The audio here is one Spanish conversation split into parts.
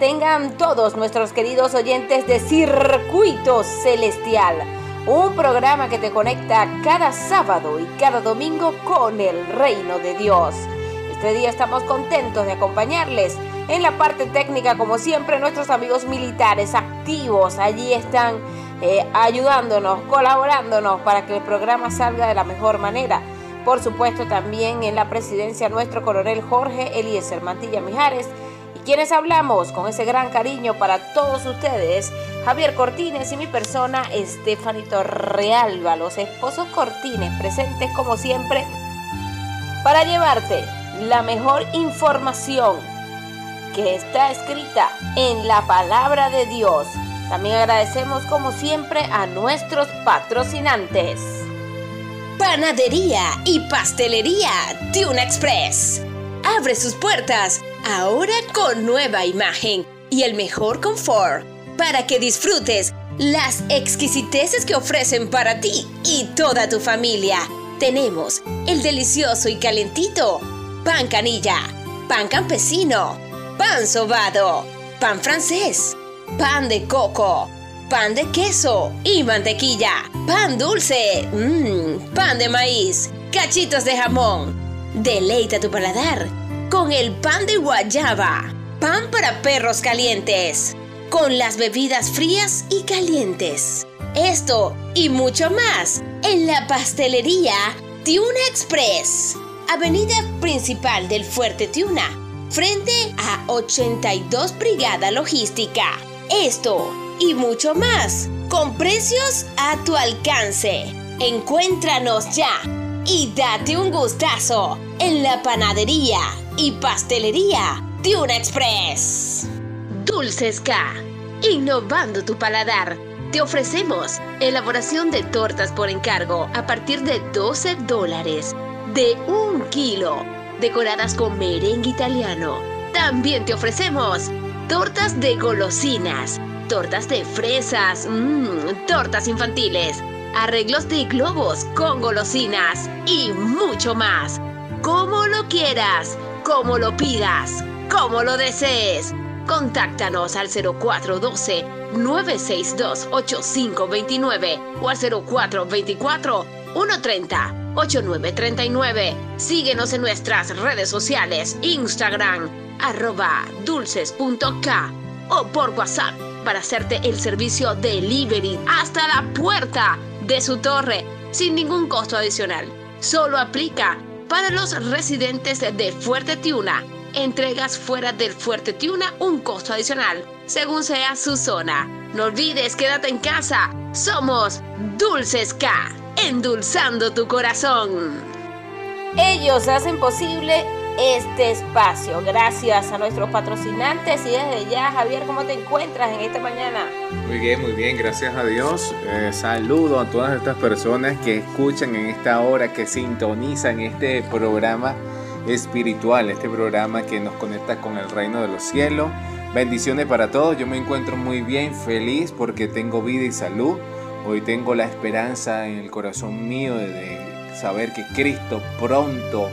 tengan todos nuestros queridos oyentes de Circuito Celestial, un programa que te conecta cada sábado y cada domingo con el reino de Dios. Este día estamos contentos de acompañarles en la parte técnica, como siempre, nuestros amigos militares activos allí están eh, ayudándonos, colaborándonos para que el programa salga de la mejor manera. Por supuesto, también en la presidencia nuestro coronel Jorge Eliezer Mantilla Mijares quienes hablamos con ese gran cariño para todos ustedes, Javier Cortines y mi persona, Estefanito Realba, los esposos Cortines, presentes como siempre para llevarte la mejor información que está escrita en la palabra de Dios. También agradecemos como siempre a nuestros patrocinantes. Panadería y pastelería Tuna Express. Abre sus puertas ahora con nueva imagen y el mejor confort para que disfrutes las exquisiteces que ofrecen para ti y toda tu familia. Tenemos el delicioso y calentito pan canilla, pan campesino, pan sobado, pan francés, pan de coco, pan de queso y mantequilla, pan dulce, mmm, pan de maíz, cachitos de jamón. Deleita tu paladar con el pan de guayaba, pan para perros calientes, con las bebidas frías y calientes. Esto y mucho más en la pastelería Tiuna Express, avenida principal del Fuerte Tiuna, frente a 82 Brigada Logística. Esto y mucho más, con precios a tu alcance. Encuéntranos ya y date un gustazo en la panadería y pastelería Tuna Express. Dulces K, innovando tu paladar. Te ofrecemos elaboración de tortas por encargo a partir de 12 dólares, de un kilo, decoradas con merengue italiano. También te ofrecemos tortas de golosinas, tortas de fresas, mmm, tortas infantiles, arreglos de globos con golosinas y mucho más. Como lo quieras como lo pidas, como lo desees. Contáctanos al 0412-962-8529 o al 0424-130-8939. Síguenos en nuestras redes sociales, Instagram, arroba dulces.k o por WhatsApp para hacerte el servicio delivery hasta la puerta de su torre sin ningún costo adicional. Solo aplica para los residentes de Fuerte Tiuna. Entregas fuera del Fuerte Tiuna un costo adicional, según sea su zona. No olvides, quédate en casa. Somos Dulces K, endulzando tu corazón. Ellos hacen posible este espacio. Gracias a nuestros patrocinantes y desde ya, Javier, ¿cómo te encuentras en esta mañana? Muy bien, muy bien, gracias a Dios. Eh, saludo a todas estas personas que escuchan en esta hora, que sintonizan este programa espiritual, este programa que nos conecta con el reino de los cielos. Bendiciones para todos, yo me encuentro muy bien, feliz porque tengo vida y salud. Hoy tengo la esperanza en el corazón mío de saber que Cristo pronto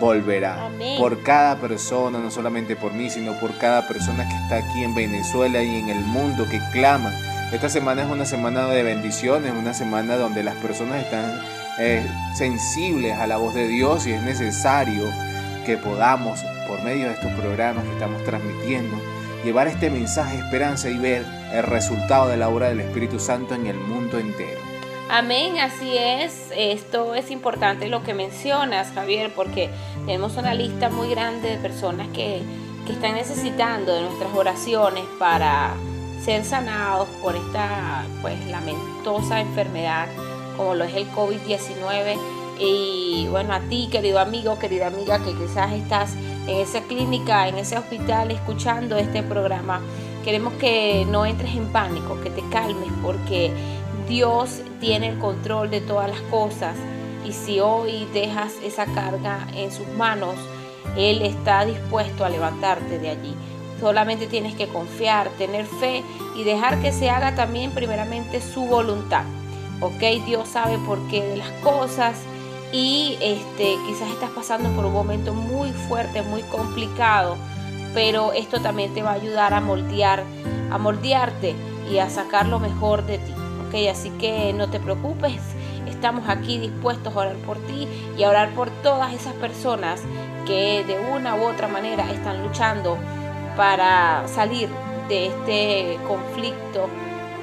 volverá. Por cada persona, no solamente por mí, sino por cada persona que está aquí en Venezuela y en el mundo que clama. Esta semana es una semana de bendiciones, una semana donde las personas están eh, sensibles a la voz de Dios y es necesario que podamos, por medio de estos programas que estamos transmitiendo, llevar este mensaje de esperanza y ver el resultado de la obra del Espíritu Santo en el mundo entero. Amén, así es. Esto es importante lo que mencionas, Javier, porque tenemos una lista muy grande de personas que, están necesitando de nuestras oraciones para ser sanados por esta pues lamentosa enfermedad como lo es el COVID-19. Y bueno, a ti, querido amigo, querida amiga, que quizás estás en esa clínica, en ese hospital, escuchando este programa, queremos que no entres en pánico, que te calmes, porque Dios tiene el control de todas las cosas y si hoy dejas esa carga en sus manos, Él está dispuesto a levantarte de allí. Solamente tienes que confiar, tener fe y dejar que se haga también primeramente su voluntad. Ok, Dios sabe por qué de las cosas y este, quizás estás pasando por un momento muy fuerte, muy complicado, pero esto también te va a ayudar a moldear, a moldearte y a sacar lo mejor de ti. ¿Ok? Así que no te preocupes, estamos aquí dispuestos a orar por ti y a orar por todas esas personas que de una u otra manera están luchando para salir de este conflicto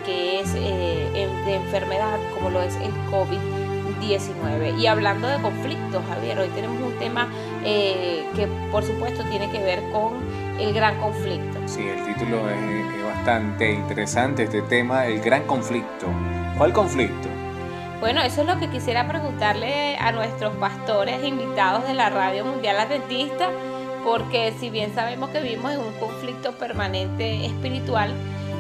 que es eh, de enfermedad como lo es el COVID-19. Y hablando de conflictos, Javier, hoy tenemos un tema eh, que por supuesto tiene que ver con el gran conflicto. Sí, el título es, bastante interesante, este tema, el gran conflicto. ¿Cuál conflicto? Bueno, eso es lo que quisiera preguntarle a nuestros pastores invitados de la Radio Mundial Adventista, porque si bien sabemos que vivimos en un conflicto permanente espiritual,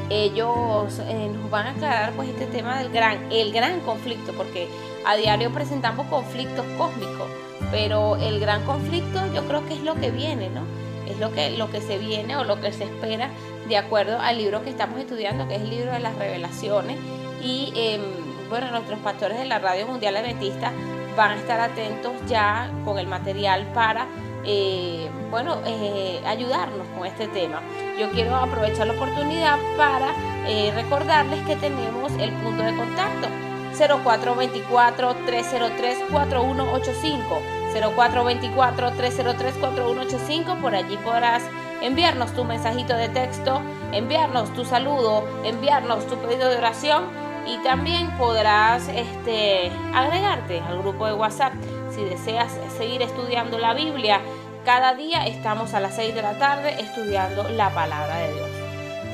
ellos eh, nos van a aclarar pues este tema del gran, el gran conflicto, porque a diario presentamos conflictos cósmicos, pero el gran conflicto yo creo que es lo que viene, ¿no? Es lo que, lo que se viene o lo que se espera de acuerdo al libro que estamos estudiando, que es el libro de las revelaciones. Y em, bueno, nuestros pastores de la Radio Mundial Adventista van a estar atentos ya con el material para eh, bueno, eh, ayudarnos con este tema. Yo quiero aprovechar la oportunidad para eh, recordarles que tenemos el punto de contacto 0424-303-4185. 0424-303-4185. Por allí podrás enviarnos tu mensajito de texto, enviarnos tu saludo, enviarnos tu pedido de oración y también podrás este, agregarte al grupo de WhatsApp si deseas seguir estudiando la Biblia. Cada día estamos a las 6 de la tarde estudiando la palabra de Dios.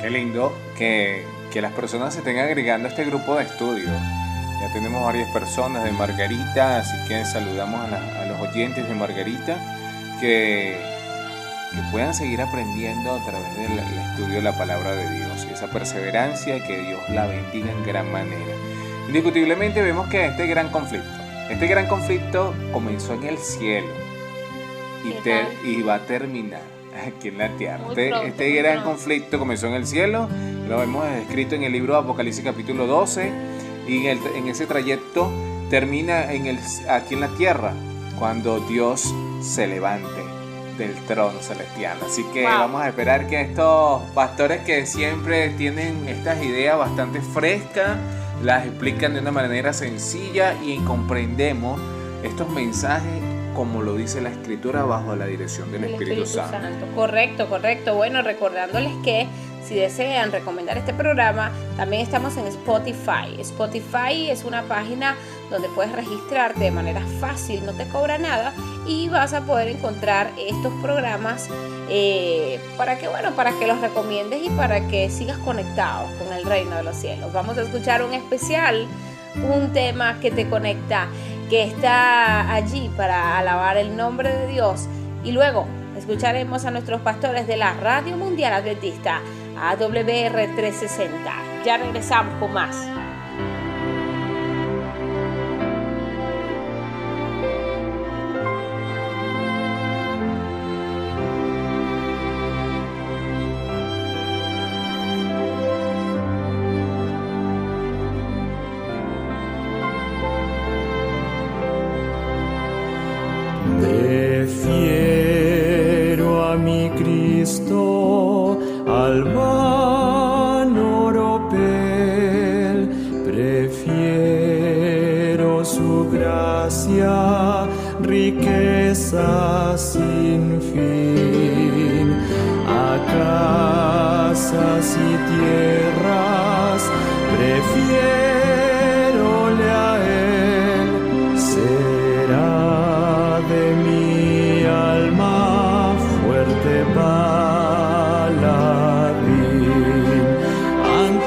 Qué lindo que, que las personas se estén agregando a este grupo de estudio. Ya tenemos varias personas de Margarita, así que saludamos a, los oyentes de Margarita que, que, puedan seguir aprendiendo a través del estudio de la palabra de Dios y esa perseverancia que Dios la bendiga en gran manera. Indiscutiblemente vemos que este gran conflicto, este gran conflicto comenzó en el cielo y, y va a terminar aquí en la tierra. Este, este gran conflicto comenzó en el cielo, lo vemos escrito en el libro de Apocalipsis capítulo 12 y en, ese trayecto termina en el, aquí en la tierra cuando Dios se levante del trono celestial. Así que vamos a esperar que estos pastores que siempre tienen estas ideas bastante frescas, las explican de una manera sencilla y comprendemos estos mensajes como lo dice la escritura bajo la dirección del Espíritu, Santo. Correcto, correcto. Bueno, recordándoles que si desean recomendar este programa, también estamos en Spotify. Spotify es una página donde puedes registrarte de manera fácil, no te cobra nada y vas a poder encontrar estos programas eh, para que bueno, para que los recomiendes y para que sigas conectado con el reino de los cielos. Vamos a escuchar un especial, un tema que te conecta, que está allí para alabar el nombre de Dios y luego escucharemos a nuestros pastores de la Radio Mundial Adventista AWR 360. Ya regresamos con más.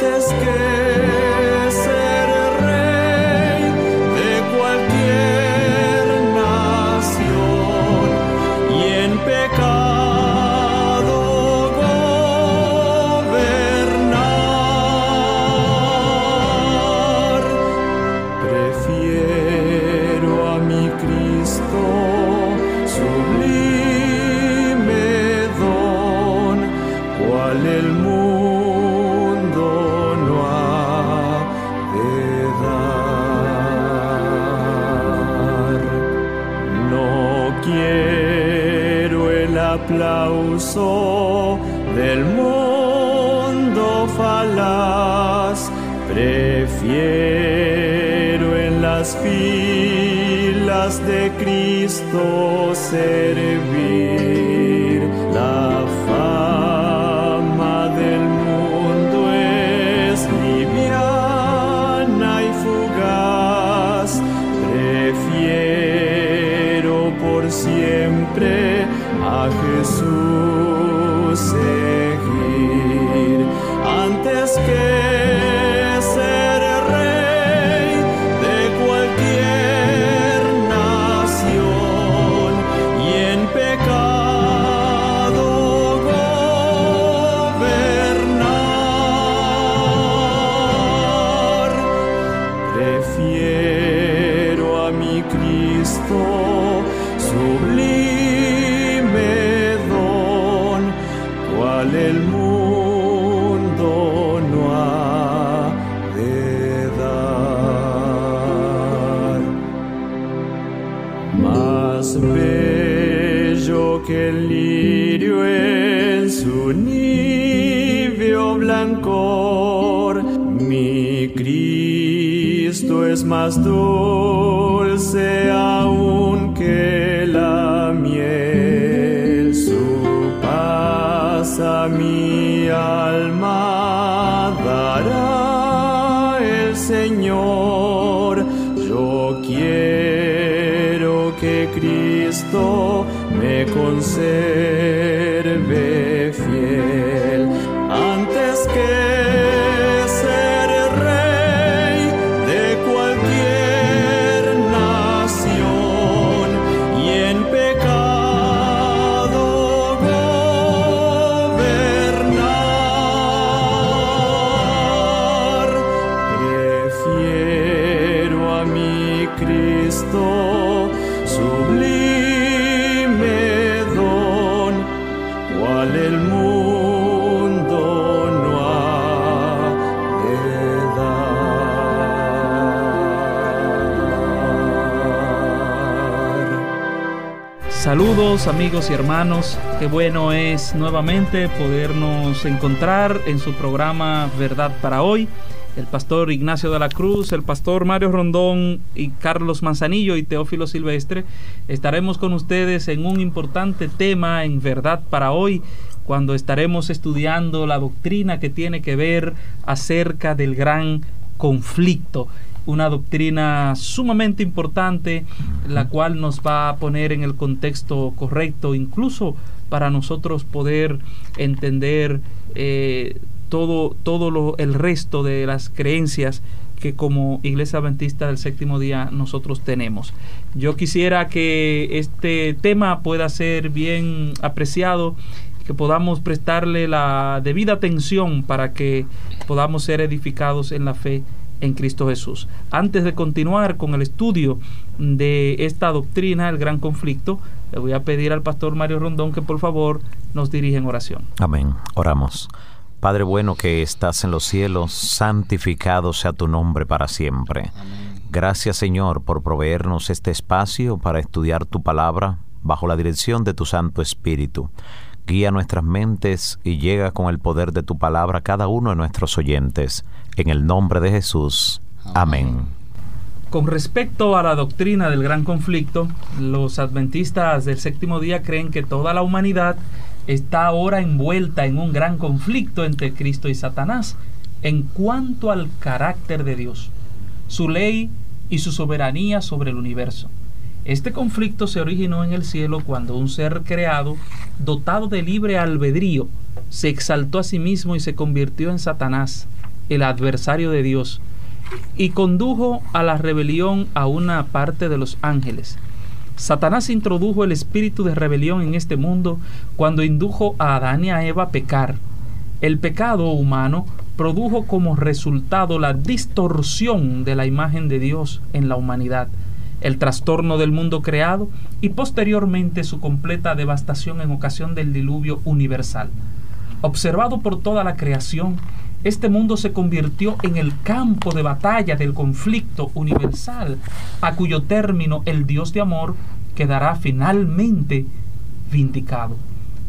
El mundo hermanos, qué bueno es nuevamente podernos encontrar en su programa Verdad para hoy. El pastor Ignacio de la Cruz, el pastor Mario Rondón y Carlos Manzanillo y Teófilo Silvestre estaremos con ustedes en un importante tema en Verdad para hoy cuando estaremos estudiando la doctrina que tiene que ver acerca del gran conflicto una doctrina sumamente importante, la cual nos va a poner en el contexto correcto, incluso para nosotros poder entender eh, todo, todo lo, el resto de las creencias que como Iglesia Adventista del Séptimo Día nosotros tenemos. Yo quisiera que este tema pueda ser bien apreciado, que podamos prestarle la debida atención para que podamos ser edificados en la fe en Cristo Jesús. Antes de continuar con el estudio de esta doctrina, el gran conflicto, le voy a pedir al pastor Mario Rondón que por favor nos dirija en oración. Amén. Oramos. Padre bueno que estás en los cielos, santificado sea tu nombre para siempre. Gracias Señor por proveernos este espacio para estudiar tu palabra bajo la dirección de tu Santo Espíritu. Guía nuestras mentes y llega con el poder de tu palabra a cada uno de nuestros oyentes. En el nombre de Jesús. Amén. Con respecto a la doctrina del gran conflicto, los adventistas del séptimo día creen que toda la humanidad está ahora envuelta en un gran conflicto entre Cristo y Satanás en cuanto al carácter de Dios, su ley y su soberanía sobre el universo. Este conflicto se originó en el cielo cuando un ser creado, dotado de libre albedrío, se exaltó a sí mismo y se convirtió en Satanás, el adversario de Dios, y condujo a la rebelión a una parte de los ángeles. Satanás introdujo el espíritu de rebelión en este mundo cuando indujo a Adán y a Eva a pecar. El pecado humano produjo como resultado la distorsión de la imagen de Dios en la humanidad el trastorno del mundo creado y posteriormente su completa devastación en ocasión del diluvio universal. Observado por toda la creación, este mundo se convirtió en el campo de batalla del conflicto universal, a cuyo término el Dios de amor quedará finalmente vindicado.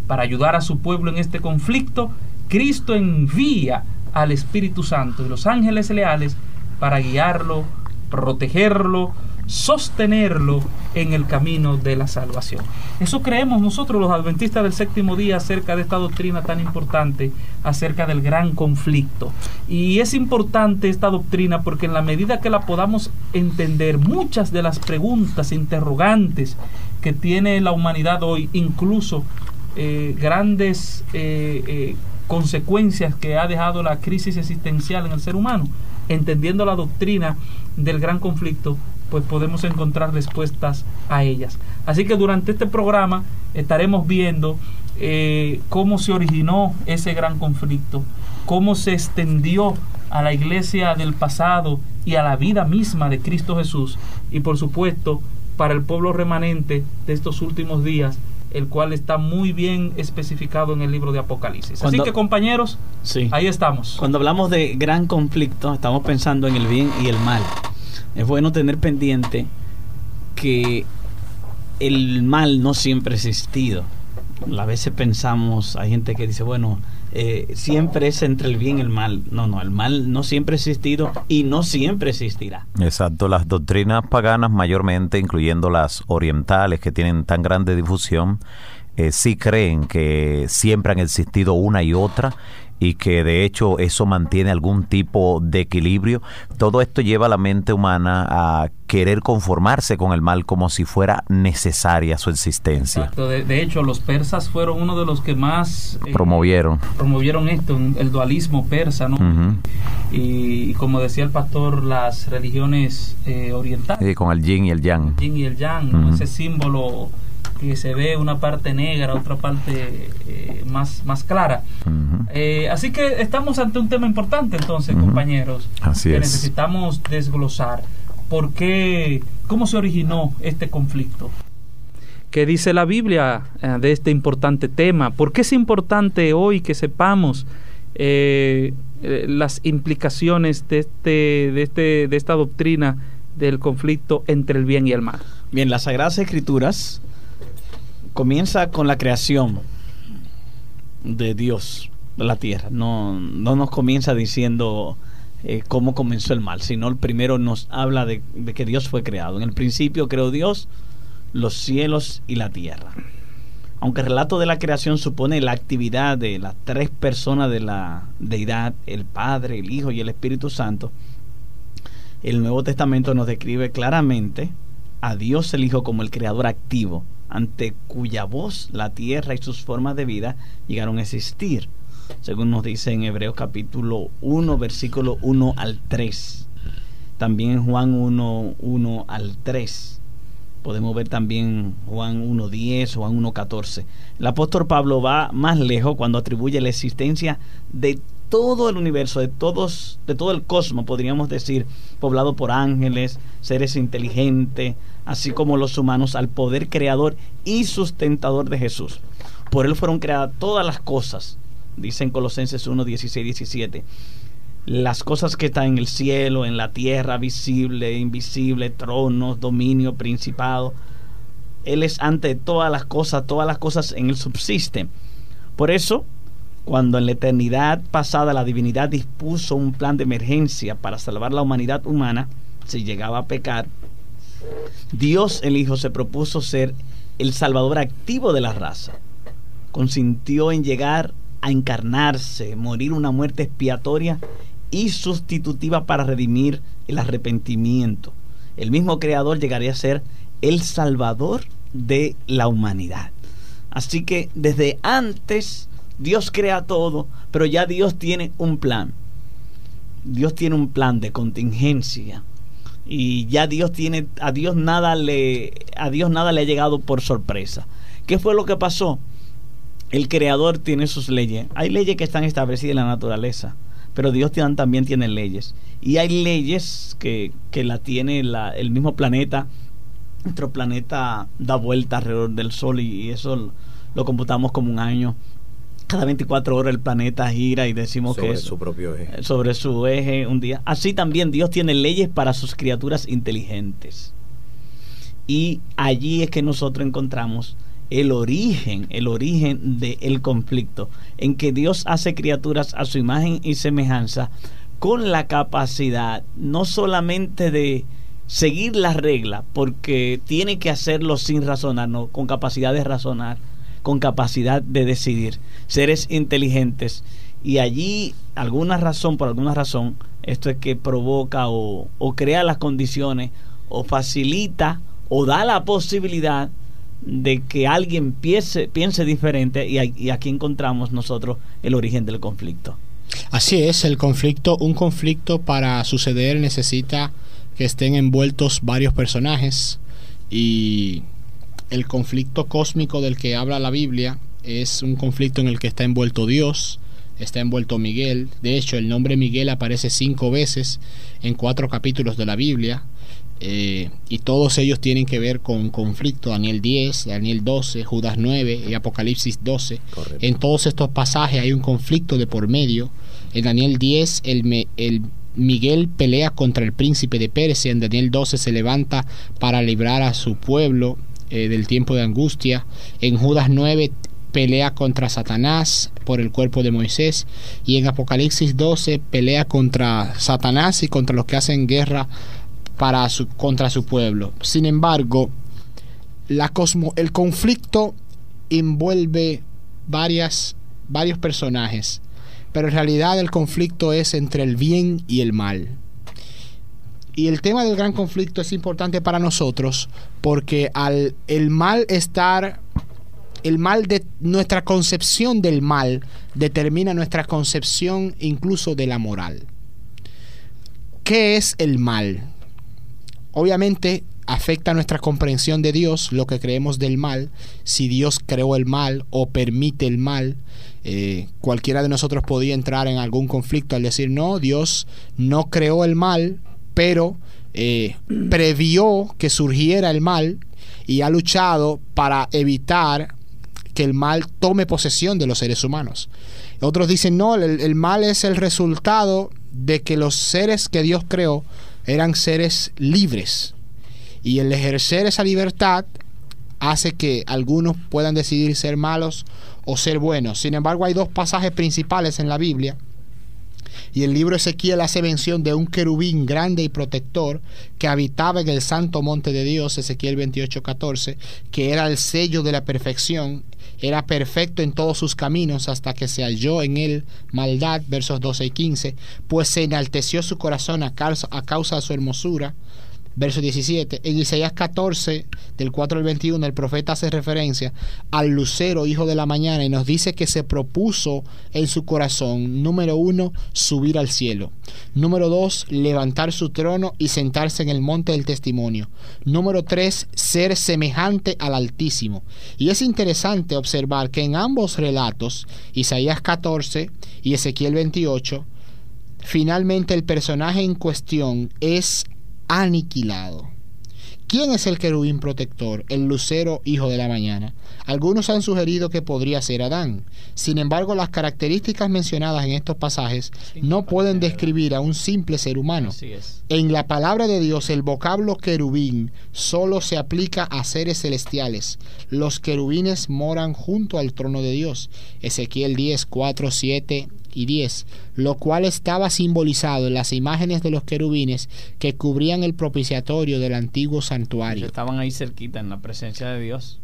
para ayudar a su pueblo en este conflicto, Cristo envía al Espíritu Santo y los ángeles leales para guiarlo, protegerlo, sostenerlo en el camino de la salvación. Eso creemos nosotros los adventistas del séptimo día acerca de esta doctrina tan importante, acerca del gran conflicto. Y es importante esta doctrina porque en la medida que la podamos entender, muchas de las preguntas, interrogantes que tiene la humanidad hoy, incluso eh, grandes eh, eh, consecuencias que ha dejado la crisis existencial en el ser humano, entendiendo la doctrina del gran conflicto, pues podemos encontrar respuestas a ellas. Así que durante este programa estaremos viendo eh, cómo se originó ese gran conflicto, cómo se extendió a la iglesia del pasado y a la vida misma de Cristo Jesús y por supuesto para el pueblo remanente de estos últimos días el cual está muy bien especificado en el libro de Apocalipsis. Así que compañeros, sí. ahí estamos. Cuando hablamos de gran conflicto, estamos pensando en el bien y el mal. Es bueno tener pendiente que el mal no siempre ha existido. A veces pensamos, hay gente que dice, bueno, eh, siempre es entre el bien y el mal. No, no, el mal no siempre ha existido y no siempre existirá. Exacto, las doctrinas paganas mayormente, incluyendo las orientales que tienen tan grande difusión, eh, sí creen que siempre han existido una y otra y que de hecho eso mantiene algún tipo de equilibrio. Todo esto lleva a la mente humana a querer conformarse con el mal como si fuera necesaria su existencia. Exacto. De, de hecho, los persas fueron uno de los que más eh, promovieron promovieron esto, el dualismo persa, ¿no? Y, como decía el pastor, las religiones eh, orientales, Sí, con el yin y el yang. el yin y el yang, ese símbolo que se ve una parte negra, otra parte eh, más, más clara. Eh, así que estamos ante un tema importante entonces, compañeros, Así que es. necesitamos desglosar. ¿Por qué, cómo se originó este conflicto? ¿Qué dice la Biblia eh, de este importante tema? ¿Por qué es importante hoy que sepamos eh, eh, las implicaciones de, este, de, este, de esta doctrina del conflicto entre el bien y el mal? Bien, las Sagradas Escrituras comienza con la creación de Dios, de la tierra. No, no nos comienza diciendo eh, cómo comenzó el mal, sino el primero nos habla de, de que Dios fue creado. En el principio creó Dios los cielos y la tierra. Aunque el relato de la creación supone la actividad de las tres personas de la deidad, el Padre, el Hijo y el Espíritu Santo, el Nuevo Testamento nos describe claramente a Dios el Hijo como el creador activo, ante cuya voz la tierra y sus formas de vida llegaron a existir, según nos dice en Hebreos capítulo 1, versículo 1 al 3. También Juan 1, 1 al 3. Podemos ver también Juan 1.10, Juan 1.14. El apóstol Pablo va más lejos cuando atribuye la existencia de todo el universo, de todos, de todo el cosmos, podríamos decir, poblado por ángeles, seres inteligentes, así como los humanos, al poder creador y sustentador de Jesús. Por él fueron creadas todas las cosas, dice en Colosenses 1, 16, 17 las cosas que están en el cielo, en la tierra, visible, invisible, tronos, dominio, principado. Él es ante todas las cosas, todas las cosas en él subsisten. Por eso, cuando en la eternidad pasada la divinidad dispuso un plan de emergencia para salvar la humanidad humana, si llegaba a pecar, Dios el Hijo se propuso ser el salvador activo de la raza. Consintió en llegar a encarnarse, morir una muerte expiatoria y sustitutiva para redimir el arrepentimiento. El mismo creador llegaría a ser el salvador de la humanidad. Así que desde antes Dios crea todo, pero ya Dios tiene un plan. Dios tiene un plan de contingencia y ya Dios tiene a Dios nada le a Dios nada le ha llegado por sorpresa. ¿Qué fue lo que pasó? El creador tiene sus leyes. Hay leyes que están establecidas en la naturaleza, pero Dios también tiene leyes. Y hay leyes que, que la tiene la, el mismo planeta. Nuestro planeta da vuelta alrededor del Sol y eso lo, lo computamos como un año. Cada 24 horas el planeta gira y decimos sobre que es su propio eje. sobre su eje un día. Así también Dios tiene leyes para sus criaturas inteligentes. Y allí es que nosotros encontramos el origen, el origen del conflicto, en que Dios hace criaturas a su imagen y semejanza con la capacidad no solamente de seguir la regla, porque tiene que hacerlo sin razonar, no, con capacidad de razonar, con capacidad de decidir, seres inteligentes. Y allí, alguna razón, por alguna razón, esto es que provoca o, crea las condiciones o facilita o da la posibilidad de que alguien piense, piense diferente y, y aquí encontramos nosotros el origen del conflicto. Así es, el conflicto, un conflicto para suceder necesita que estén envueltos varios personajes y el conflicto cósmico del que habla la Biblia es un conflicto en el que está envuelto Dios, está envuelto Miguel. De hecho, el nombre Miguel aparece cinco veces en cuatro capítulos de la Biblia. Eh, y todos ellos tienen que ver con conflicto, Daniel 10, Daniel 12, Judas 9 y Apocalipsis 12. En todos estos pasajes hay un conflicto de por medio. En Daniel 10 el, el Miguel pelea contra el príncipe de Persia, en Daniel 12 se levanta para librar a su pueblo eh, del tiempo de angustia. En Judas 9 pelea contra Satanás por el cuerpo de Moisés y en Apocalipsis 12 pelea contra Satanás y contra los que hacen guerra para su, contra su pueblo. Sin embargo, la cosmo, el conflicto envuelve varias, varios personajes, pero en realidad el conflicto es entre el bien y el mal. Y el tema del gran conflicto es importante para nosotros porque al el mal estar el mal de nuestra concepción del mal determina nuestra concepción incluso de la moral. ¿Qué es el mal? Obviamente afecta nuestra comprensión de Dios, lo que creemos del mal, si Dios creó el mal o permite el mal. Eh, cualquiera de nosotros podía entrar en algún conflicto al decir, no, Dios no creó el mal, pero eh, previó que surgiera el mal y ha luchado para evitar que el mal tome posesión de los seres humanos. Otros dicen, no, el, el mal es el resultado de que los seres que Dios creó eran seres libres. Y el ejercer esa libertad hace que algunos puedan decidir ser malos o ser buenos. Sin embargo, hay dos pasajes principales en la Biblia. Y el libro Ezequiel hace mención de un querubín grande y protector que habitaba en el santo monte de Dios, Ezequiel 28:14, que era el sello de la perfección, era perfecto en todos sus caminos hasta que se halló en él maldad, versos 12 y 15, pues se enalteció su corazón a causa, a causa de su hermosura, verso 17. En Isaías 14, del 4 al 21, el profeta hace referencia al lucero, hijo de la mañana, y nos dice que se propuso en su corazón, número uno, subir al cielo. Número dos, levantar su trono y sentarse en el monte del testimonio. Número tres, ser semejante al Altísimo. Y es interesante observar que en ambos relatos, Isaías 14 y Ezequiel 28, finalmente el personaje en cuestión es aniquilado. ¿Quién es el querubín protector, el lucero hijo de la mañana? Algunos han sugerido que podría ser Adán. Sin embargo, las características mencionadas en estos pasajes no pueden describir a un simple ser humano. En la palabra de Dios, el vocablo querubín solo se aplica a seres celestiales. Los querubines moran junto al trono de Dios. Ezequiel 10, 4, 7 y 10, lo cual estaba simbolizado en las imágenes de los querubines que cubrían el propiciatorio del antiguo santuario. Estaban ahí cerquita en la presencia de Dios.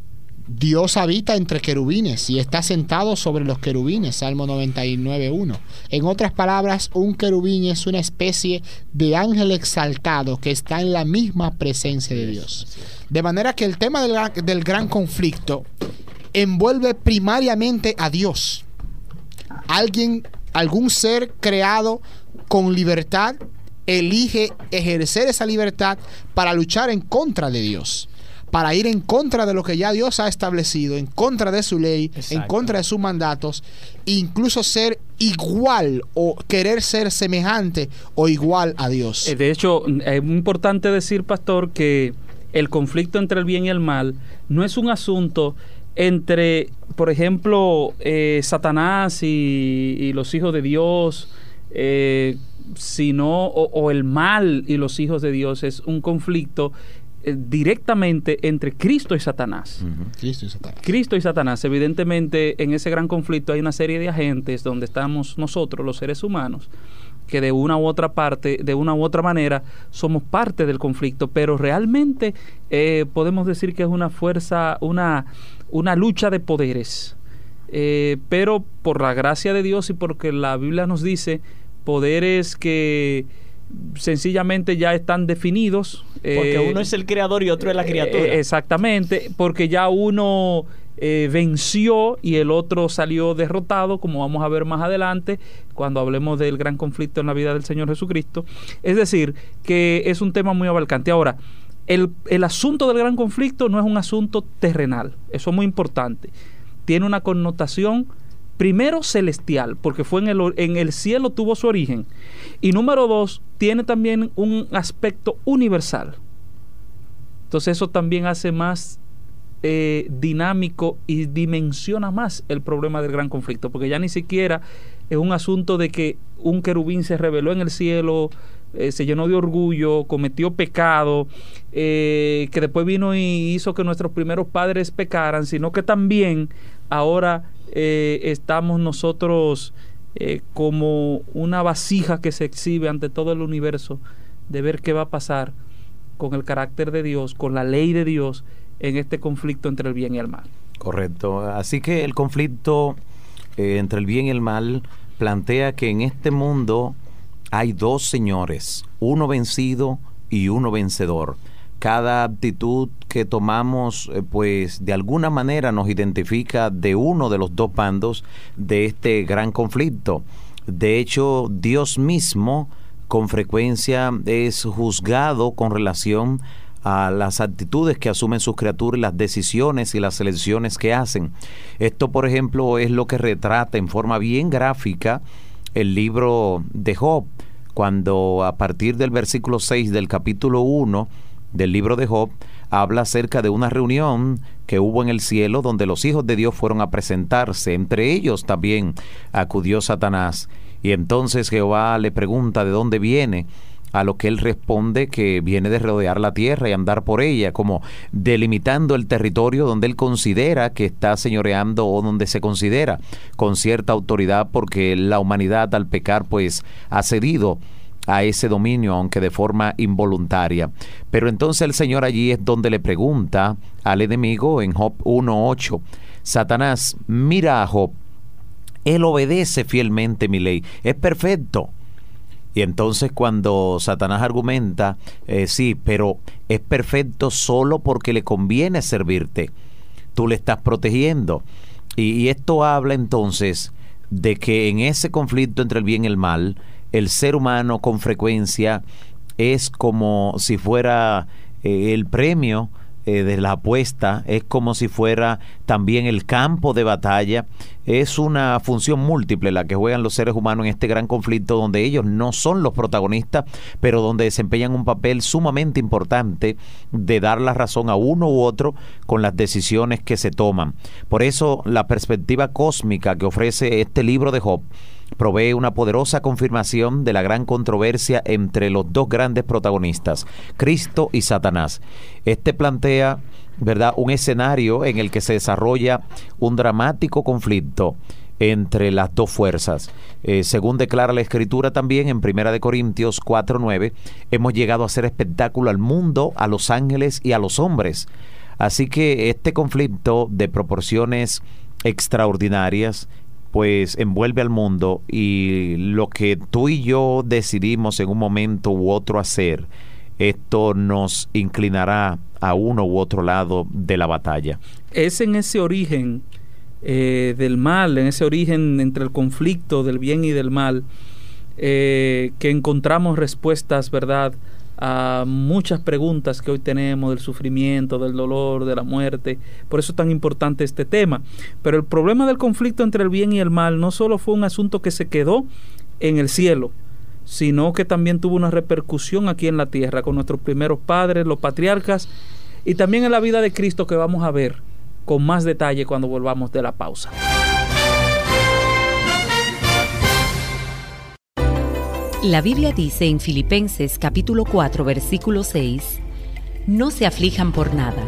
Dios habita entre querubines y está sentado sobre los querubines, Salmo 99.1. En otras palabras, un querubín es una especie de ángel exaltado que está en la misma presencia de Dios. De manera que el tema del, del gran conflicto envuelve primariamente a Dios. Alguien algún ser creado con libertad elige ejercer esa libertad para luchar en contra de Dios, para ir en contra de lo que ya Dios ha establecido, en contra de su ley, en contra de sus mandatos, incluso ser igual o querer ser semejante o igual a Dios. Eh, de hecho, es muy importante decir, pastor, que el conflicto entre el bien y el mal no es un asunto entre, por ejemplo, eh, Satanás y, los hijos de Dios, eh, sino, o, el mal y los hijos de Dios, es un conflicto eh, directamente entre Cristo y Satanás. Cristo y Satanás. Cristo y Satanás, evidentemente en ese gran conflicto hay una serie de agentes donde estamos nosotros, los seres humanos, que de una u otra parte, de una u otra manera, somos parte del conflicto, pero realmente eh, podemos decir que es una fuerza, una, una lucha de poderes. Eh, pero por la gracia de Dios y porque la Biblia nos dice poderes que sencillamente ya están definidos. Porque eh, uno es el creador y otro es la eh, criatura. eh, exactamente, porque ya uno eh, venció y el otro salió derrotado, como vamos a ver más adelante cuando hablemos del gran conflicto en la vida del Señor Jesucristo. Es decir, que es un tema muy abarcante. Ahora, el, el asunto del gran conflicto no es un asunto terrenal, eso es muy importante. Tiene una connotación primero celestial, porque fue en el, en el cielo tuvo su origen. Y número dos, tiene también un aspecto universal. Entonces eso también hace más eh, dinámico y dimensiona más el problema del gran conflicto, porque ya ni siquiera es un asunto de que un querubín se reveló en el cielo, se llenó de orgullo, cometió pecado, eh, que después vino y hizo que nuestros primeros padres pecaran, sino que también ahora eh, estamos nosotros eh, como una vasija que se exhibe ante todo el universo de ver qué va a pasar con el carácter de Dios, con la ley de Dios en este conflicto entre el bien y el mal. Correcto. Así que el conflicto entre el bien y el mal plantea que en este mundo hay dos señores, uno vencido y uno vencedor. Cada actitud que tomamos, eh, pues de alguna manera nos identifica de uno de los dos bandos de este gran conflicto. De hecho, Dios mismo con frecuencia es juzgado con relación a las actitudes que asumen sus criaturas, las decisiones y las elecciones que hacen. Esto, por ejemplo, es lo que retrata en forma bien gráfica el libro de Job, cuando a partir del versículo 6 del capítulo 1 del libro de Job habla acerca de una reunión que hubo en el cielo donde los hijos de Dios fueron a presentarse. Entre ellos también acudió Satanás. Y entonces Jehová le pregunta de dónde viene a lo que él responde que viene de rodear la tierra y andar por ella, como delimitando el territorio donde él considera que está señoreando o donde se considera con cierta autoridad porque la humanidad al pecar pues ha cedido a ese dominio, aunque de forma involuntaria. Pero entonces el Señor allí es donde le pregunta al enemigo en Job 1.8, Satanás, mira a Job, él obedece fielmente mi ley, es perfecto. Y entonces cuando Satanás argumenta, eh, sí, pero es perfecto solo porque le conviene servirte, tú le estás protegiendo. Y, esto habla entonces de que en ese conflicto entre el bien y el mal, el ser humano con frecuencia es como si fuera eh, el premio eh, de la apuesta, es como si fuera también el campo de batalla, es una función múltiple la que juegan los seres humanos en este gran conflicto donde ellos no son los protagonistas, pero donde desempeñan un papel sumamente importante de dar la razón a uno u otro con las decisiones que se toman. Por eso la perspectiva cósmica que ofrece este libro de Job provee una poderosa confirmación de la gran controversia entre los dos grandes protagonistas, Cristo y Satanás. Este plantea, ¿verdad?, un escenario en el que se desarrolla un dramático conflicto entre las dos fuerzas. Eh, según declara la escritura también en Primera de Corintios 4:9, hemos llegado a hacer espectáculo al mundo, a los ángeles y a los hombres. Así que este conflicto de proporciones extraordinarias pues envuelve al mundo y lo que tú y yo decidimos en un momento u otro hacer, esto nos inclinará a uno u otro lado de la batalla. Es en ese origen eh, del mal, en ese origen entre el conflicto del bien y del mal, eh, que encontramos respuestas, ¿verdad?, a muchas preguntas que hoy tenemos del sufrimiento, del dolor, de la muerte. Por eso es tan importante este tema. Pero el problema del conflicto entre el bien y el mal no solo fue un asunto que se quedó en el cielo, sino que también tuvo una repercusión aquí en la tierra con nuestros primeros padres, los patriarcas, y también en la vida de Cristo que vamos a ver con más detalle cuando volvamos de la pausa. La Biblia dice en Filipenses capítulo 4 versículo 6, No se aflijan por nada,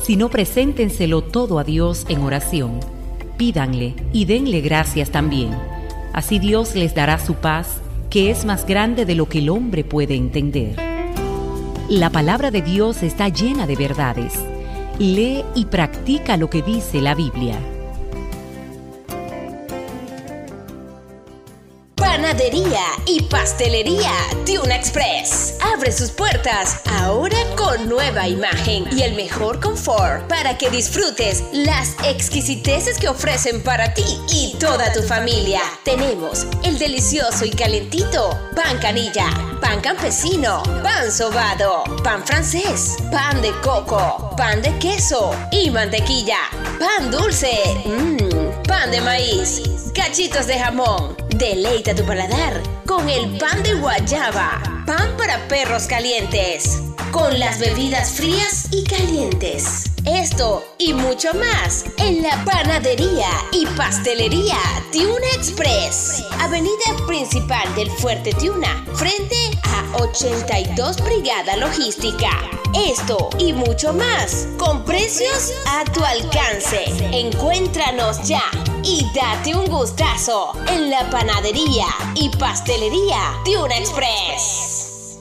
sino preséntenselo todo a Dios en oración. Pídanle y denle gracias también. Así Dios les dará su paz, que es más grande de lo que el hombre puede entender. La palabra de Dios está llena de verdades. Lee y practica lo que dice la Biblia. Panadería y pastelería Tuna Express. Abre sus puertas ahora con nueva imagen y el mejor confort para que disfrutes las exquisiteces que ofrecen para ti y toda tu familia. Tenemos el delicioso y calentito pan canilla, pan campesino, pan sobado, pan francés, pan de coco, pan de queso y mantequilla, pan dulce, mmm, pan de maíz, cachitos de jamón. Deleita tu paladar con el pan de guayaba, pan para perros calientes, con las bebidas frías y calientes. Esto y mucho más en la panadería y pastelería Tiuna Express, avenida principal del Fuerte Tiuna, frente a 82 Brigada Logística. Esto y mucho más con precios a tu alcance. Encuéntranos ya y date un gustazo en la panadería y pastelería Tiuna Express.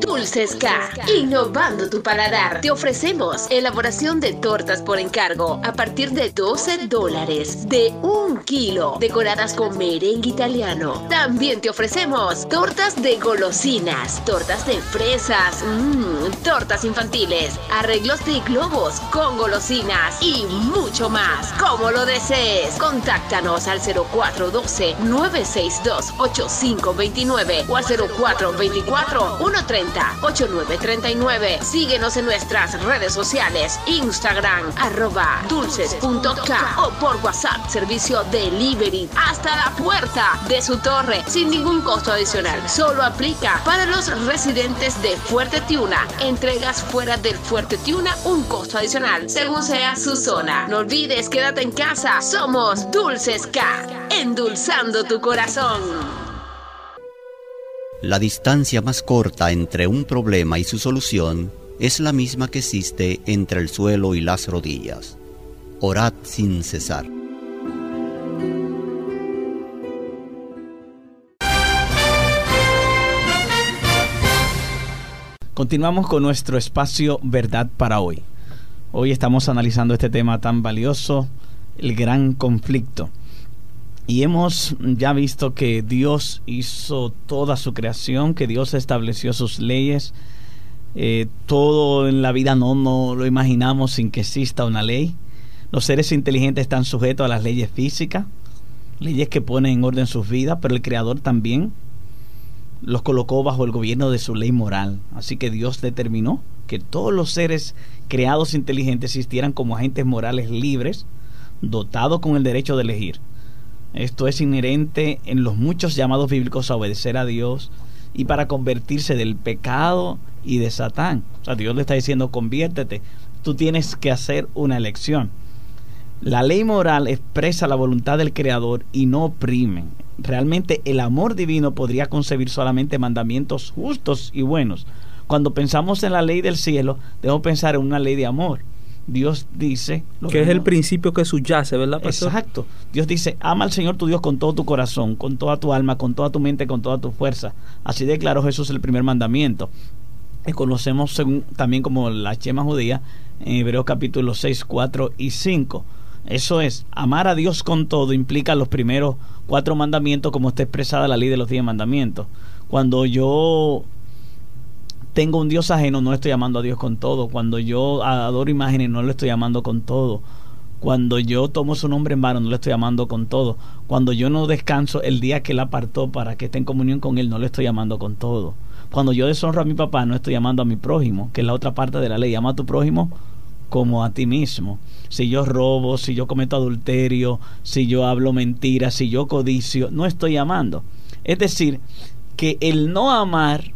Dulces K, innovando tu paladar. Te ofrecemos elaboración de tortas por encargo a partir de 12 dólares de un kilo, decoradas con merengue italiano. También te ofrecemos tortas de golosinas, tortas de fresas, mmm, tortas infantiles, arreglos de globos con golosinas y mucho más. Como lo desees, contáctanos al 0412-962-8529 o al 0424-130. 8939. Síguenos en nuestras redes sociales, Instagram, arroba dulces.k o por WhatsApp, servicio delivery hasta la puerta de su torre, sin ningún costo adicional. Solo aplica para los residentes de Fuerte Tiuna. Entregas fuera del Fuerte Tiuna, un costo adicional, según sea su zona. No olvides, quédate en casa. Somos Dulces K, endulzando tu corazón. La distancia más corta entre un problema y su solución es la misma que existe entre el suelo y las rodillas. Orad sin cesar. Continuamos con nuestro espacio Verdad para hoy. Hoy estamos analizando este tema tan valioso, el gran conflicto. Y hemos ya visto que Dios hizo toda su creación, que Dios estableció sus leyes. Eh, todo en la vida no, no lo imaginamos sin que exista una ley. Los seres inteligentes están sujetos a las leyes físicas, leyes que ponen en orden sus vidas, pero el Creador también los colocó bajo el gobierno de su ley moral. Así que Dios determinó que todos los seres creados inteligentes existieran como agentes morales libres, dotados con el derecho de elegir. Esto es inherente en los muchos llamados bíblicos a obedecer a Dios y para convertirse del pecado y de Satán. O sea, Dios le está diciendo, conviértete. Tú tienes que hacer una elección. La ley moral expresa la voluntad del Creador y no oprime. Realmente el amor divino podría concebir solamente mandamientos justos y buenos. Cuando pensamos en la ley del cielo, debemos pensar en una ley de amor. Dios dice... que es el principio que subyace, ¿verdad, pastor? Exacto. Dios dice, ama al Señor tu Dios con todo tu corazón, con toda tu alma, con toda tu mente, con toda tu fuerza. Así declaró Jesús el primer mandamiento. Y conocemos según, también como la chema judía en Hebreos capítulo 6, 4 y 5. Eso es, amar a Dios con todo implica los primeros cuatro mandamientos como está expresada la ley de los diez mandamientos. Cuando yo tengo un Dios ajeno, no estoy amando a Dios con todo. Cuando yo adoro imágenes, no le estoy amando con todo. Cuando yo tomo su nombre en vano, no le estoy amando con todo. Cuando yo no descanso el día que él apartó para que esté en comunión con él, no le estoy amando con todo. Cuando yo deshonro a mi papá, no estoy amando a mi prójimo, que es la otra parte de la ley. Ama a tu prójimo como a ti mismo. Si yo robo, si yo cometo adulterio, si yo hablo mentiras, si yo codicio, no estoy amando. Es decir, que el no amar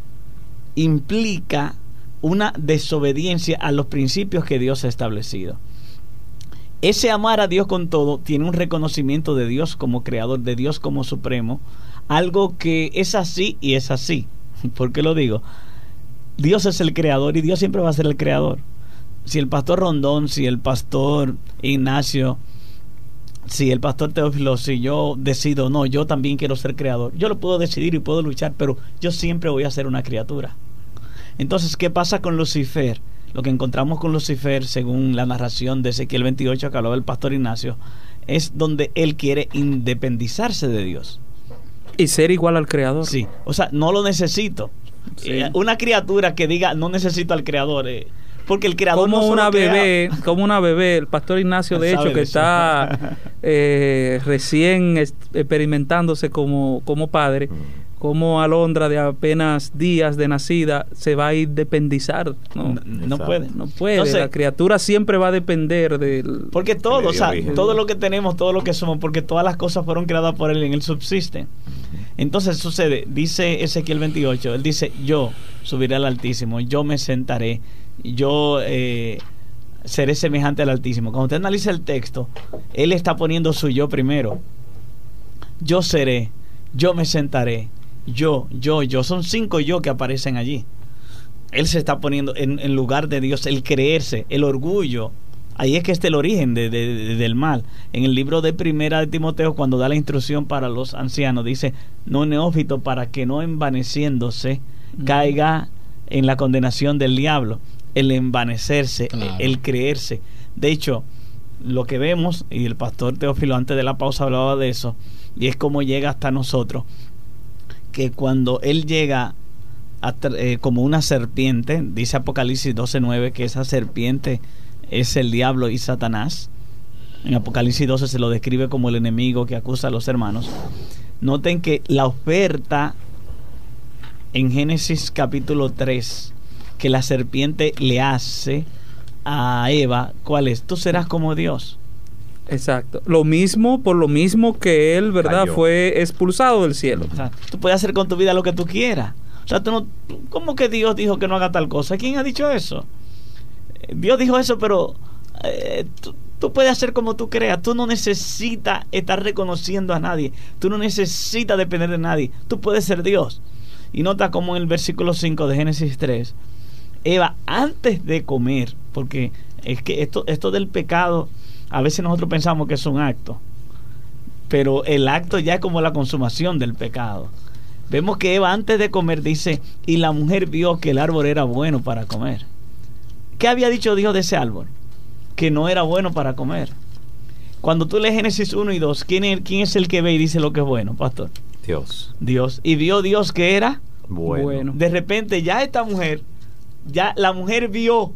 implica una desobediencia a los principios que Dios ha establecido. Ese amar a Dios con todo tiene un reconocimiento de Dios como creador, de Dios como supremo, algo que es así y es así. ¿Por qué lo digo? Dios es el creador y Dios siempre va a ser el creador. Si el pastor Rondón, si el pastor Ignacio, si el pastor Teófilo, si yo decido, no, yo también quiero ser creador. Yo lo puedo decidir y puedo luchar, pero yo siempre voy a ser una criatura. Entonces, ¿qué pasa con Lucifer? Lo que encontramos con Lucifer, según la narración de Ezequiel 28 que hablaba el pastor Ignacio, es donde él quiere independizarse de Dios. Y ser igual al creador. Sí, o sea, no lo necesito. Eh, una criatura que diga no necesito al creador. eh, porque el creador como no una crea- bebé, como una bebé, el pastor Ignacio de hecho que de está eh, recién experimentándose como, como padre, como Alondra de apenas días de nacida se va a independizar, no, no puede. no puede, Entonces- la criatura siempre va a depender del Porque todo, o sea, origen. todo lo que tenemos, todo lo que somos, porque todas las cosas fueron creadas por él en él subsisten. Entonces sucede, dice Ezequiel 28, él dice, yo subiré al Altísimo, yo me sentaré, yo eh, seré semejante al Altísimo. Cuando usted analiza el texto, él está poniendo su yo primero. Yo seré, yo me sentaré, yo, yo, yo. Son cinco yo que aparecen allí. Él se está poniendo en, en lugar de Dios, el creerse, el orgullo. Ahí es que está el origen de- de- de- del mal. En el libro de Primera de Timoteo, cuando da la instrucción para los ancianos, dice, no neófito, para que no envaneciéndose caiga en la condenación del diablo. El envanecerse, Claro. el creerse. De hecho, lo que vemos, y el pastor Teófilo antes de la pausa hablaba de eso, y es como llega hasta nosotros, que cuando él llega eh, como una serpiente, dice Apocalipsis 12.9 que esa serpiente es el diablo y Satanás. En Apocalipsis 12 se lo describe como el enemigo que acusa a los hermanos. Noten que la oferta en Génesis capítulo 3 que la serpiente le hace a Eva, ¿cuál es? Tú serás como Dios. Exacto. Lo mismo, por lo mismo que él, ¿verdad? Cayó. Fue expulsado del cielo. O sea, tú puedes hacer con tu vida lo que tú quieras. O sea, tú no, ¿cómo que Dios dijo que no haga tal cosa? ¿Quién ha dicho eso? Eh, Dios dijo eso, pero eh, tú, tú puedes hacer como tú creas. Tú no necesitas estar reconociendo a nadie. Tú no necesitas depender de nadie. Tú puedes ser Dios. Y nota como en el versículo 5 de Génesis 3, Eva, antes de comer, porque es que esto, esto del pecado, a veces nosotros pensamos que es un acto, pero el acto ya es como la consumación del pecado. Vemos que Eva antes de comer dice, y la mujer vio que el árbol era bueno para comer. ¿Qué había dicho Dios de ese árbol? Que no era bueno para comer. Cuando tú lees Génesis 1 y 2, ¿quién es, quién es el que ve y dice lo que es bueno, pastor? Dios. Dios. Y vio Dios que era Bueno. Bueno. de repente ya esta mujer, ya la mujer vio,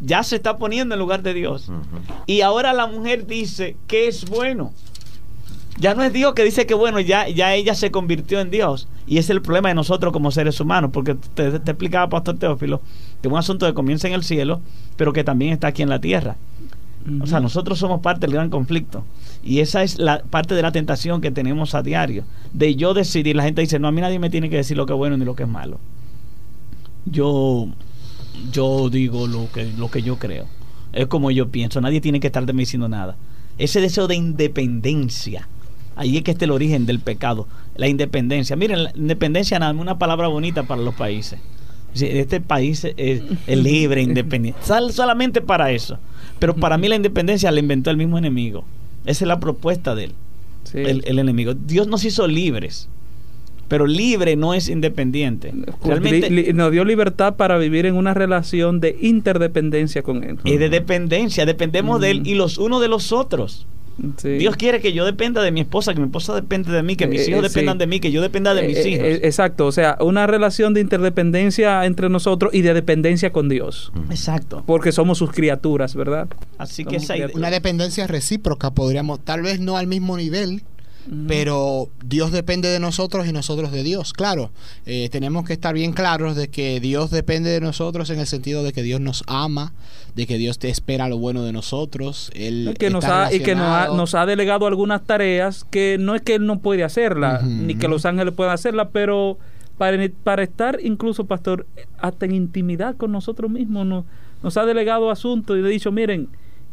ya se está poniendo en lugar de Dios. Y ahora la mujer dice que es bueno. Ya no es Dios que dice que bueno, ya, ya ella se convirtió en Dios. Y ese es el problema de nosotros como seres humanos, porque te, te explicaba Pastor Teófilo que es un asunto que comienza en el cielo, pero que también está aquí en la tierra. O sea, nosotros somos parte del gran conflicto. Y esa es la parte de la tentación que tenemos a diario. De yo decidir, la gente dice, no, a mí nadie me tiene que decir lo que es bueno ni lo que es malo. Yo, yo digo lo que, lo que yo creo. Es como yo pienso. Nadie tiene que estar de mí diciendo nada. Ese deseo de independencia. Ahí es que está el origen del pecado. La independencia. Miren, la independencia más una palabra bonita para los países. Este país es, es libre, independiente. Sal- solamente para eso. Pero para mí la independencia la inventó el mismo enemigo. Esa es la propuesta de él, Sí. el, el enemigo. Dios nos hizo libres. Pero libre no es independiente. Realmente Li- li- nos dio libertad para vivir en una relación de interdependencia con él. es de dependencia. Dependemos de él y los unos de los otros. Sí. Dios quiere que yo dependa de mi esposa, que mi esposa depende de mí, que mis Eh, hijos eh, dependan sí. de mí, que yo dependa de mis Eh, hijos. eh, exacto, o sea, una relación de interdependencia entre nosotros y de dependencia con Dios. Exacto. Porque somos sus criaturas, ¿verdad? Así que esa idea- Una dependencia recíproca, podríamos, tal vez no al mismo nivel, pero Dios depende de nosotros y nosotros de Dios. Claro, eh, tenemos que estar bien claros de que Dios depende de nosotros en el sentido de que Dios nos ama, de que Dios te espera lo bueno de nosotros. Él que nos ha, y que nos ha, relacionado- nos ha delegado algunas tareas que no es que él no puede hacerla, Ujú. ni que los ángeles puedan hacerla, pero para, para estar incluso, pastor, hasta en intimidad con nosotros mismos, nos, nos ha delegado asuntos y le ha dicho, miren,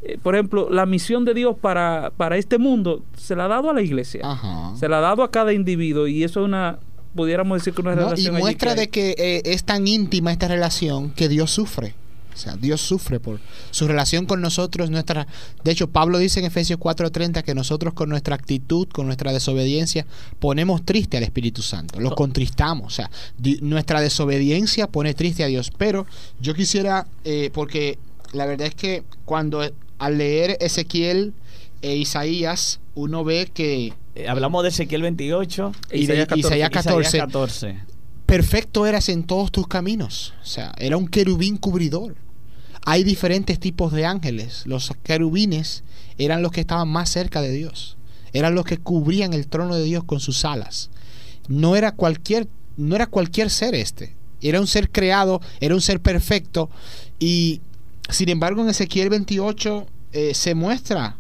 eh, por ejemplo, la misión de Dios para, para este mundo se la ha dado a la iglesia, Ajá. se la ha dado a cada individuo y eso es una, pudiéramos decir que una ¿no? Y relación allí muestra que de que eh, es tan íntima esta relación que Dios sufre. O sea, Dios sufre por su relación con nosotros. Nuestra, de hecho, Pablo dice en Efesios 4:30 que nosotros con nuestra actitud, con nuestra desobediencia, ponemos triste al Espíritu Santo. Lo contristamos. O sea, di- nuestra desobediencia pone triste a Dios. Pero yo quisiera, eh, porque la verdad es que cuando al leer Ezequiel e Isaías, uno ve que Eh, hablamos de Ezequiel 28 y de Isaías 14, 14. perfecto eras en todos tus caminos. O sea, era un querubín cubridor. Hay diferentes tipos de ángeles. Los querubines eran los que estaban más cerca de Dios. Eran los que cubrían el trono de Dios con sus alas. No era cualquier, no era cualquier ser este. Era un ser creado, era un ser perfecto. Y sin embargo, en Ezequiel 28 eh, se muestra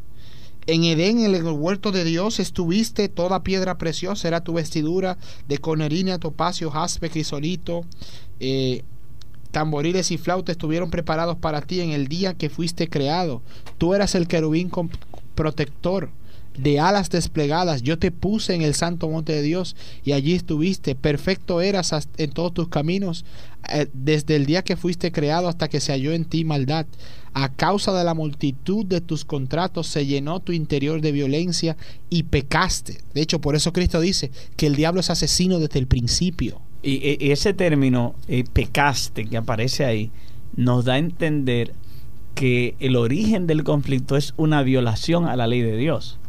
en Edén, en el huerto de Dios, estuviste, toda piedra preciosa era tu vestidura, de conerina, topacio, jaspe, crisolito, eh, tamboriles y flautas estuvieron preparados para ti en el día que fuiste creado. Tú eras el querubín protector de alas desplegadas. Yo te puse en el santo monte de Dios y allí estuviste. Perfecto eras en todos tus caminos eh, desde el día que fuiste creado hasta que se halló en ti maldad. A causa de la multitud de tus contratos se llenó tu interior de violencia y pecaste. De hecho, por eso Cristo dice que el diablo es asesino desde el principio. Y, ese término, eh, pecaste, que aparece ahí, nos da a entender que el origen del conflicto es una violación a la ley de Dios.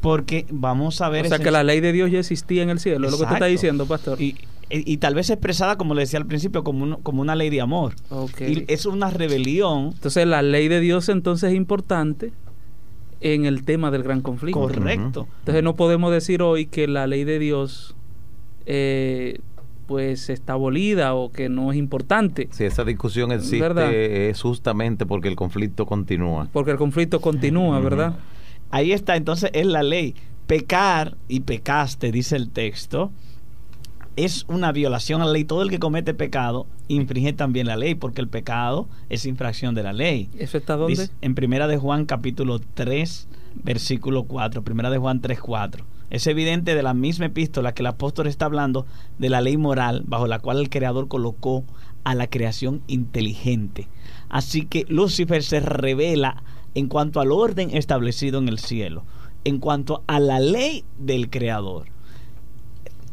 Porque vamos a ver... O sea, ese- que la ley de Dios ya existía en el cielo, es lo que tú estás Exacto. diciendo, pastor. Y, y- y tal vez expresada, como le decía al principio, como, un- como una ley de amor. Y es una rebelión. Entonces, la ley de Dios entonces es importante en el tema del gran conflicto. Correcto. Entonces, no podemos decir hoy que la ley de Dios eh, pues está abolida o que no es importante, Si esa discusión existe ¿Verdad? es justamente porque el conflicto continúa. porque el conflicto continúa, ¿verdad? Ahí está, entonces es la ley. Pecar y pecaste, dice el texto, es una violación a la ley. Todo el que comete pecado infringe también la ley, porque el pecado es infracción de la ley. ¿Eso está dónde? Dice en Primera de Juan capítulo 3, versículo 4. Primera de Juan 3, 4. Es evidente de la misma epístola que el apóstol está hablando de la ley moral bajo la cual el creador colocó a la creación inteligente. Así que Lucifer se revela en cuanto al orden establecido en el cielo, en cuanto a la ley del creador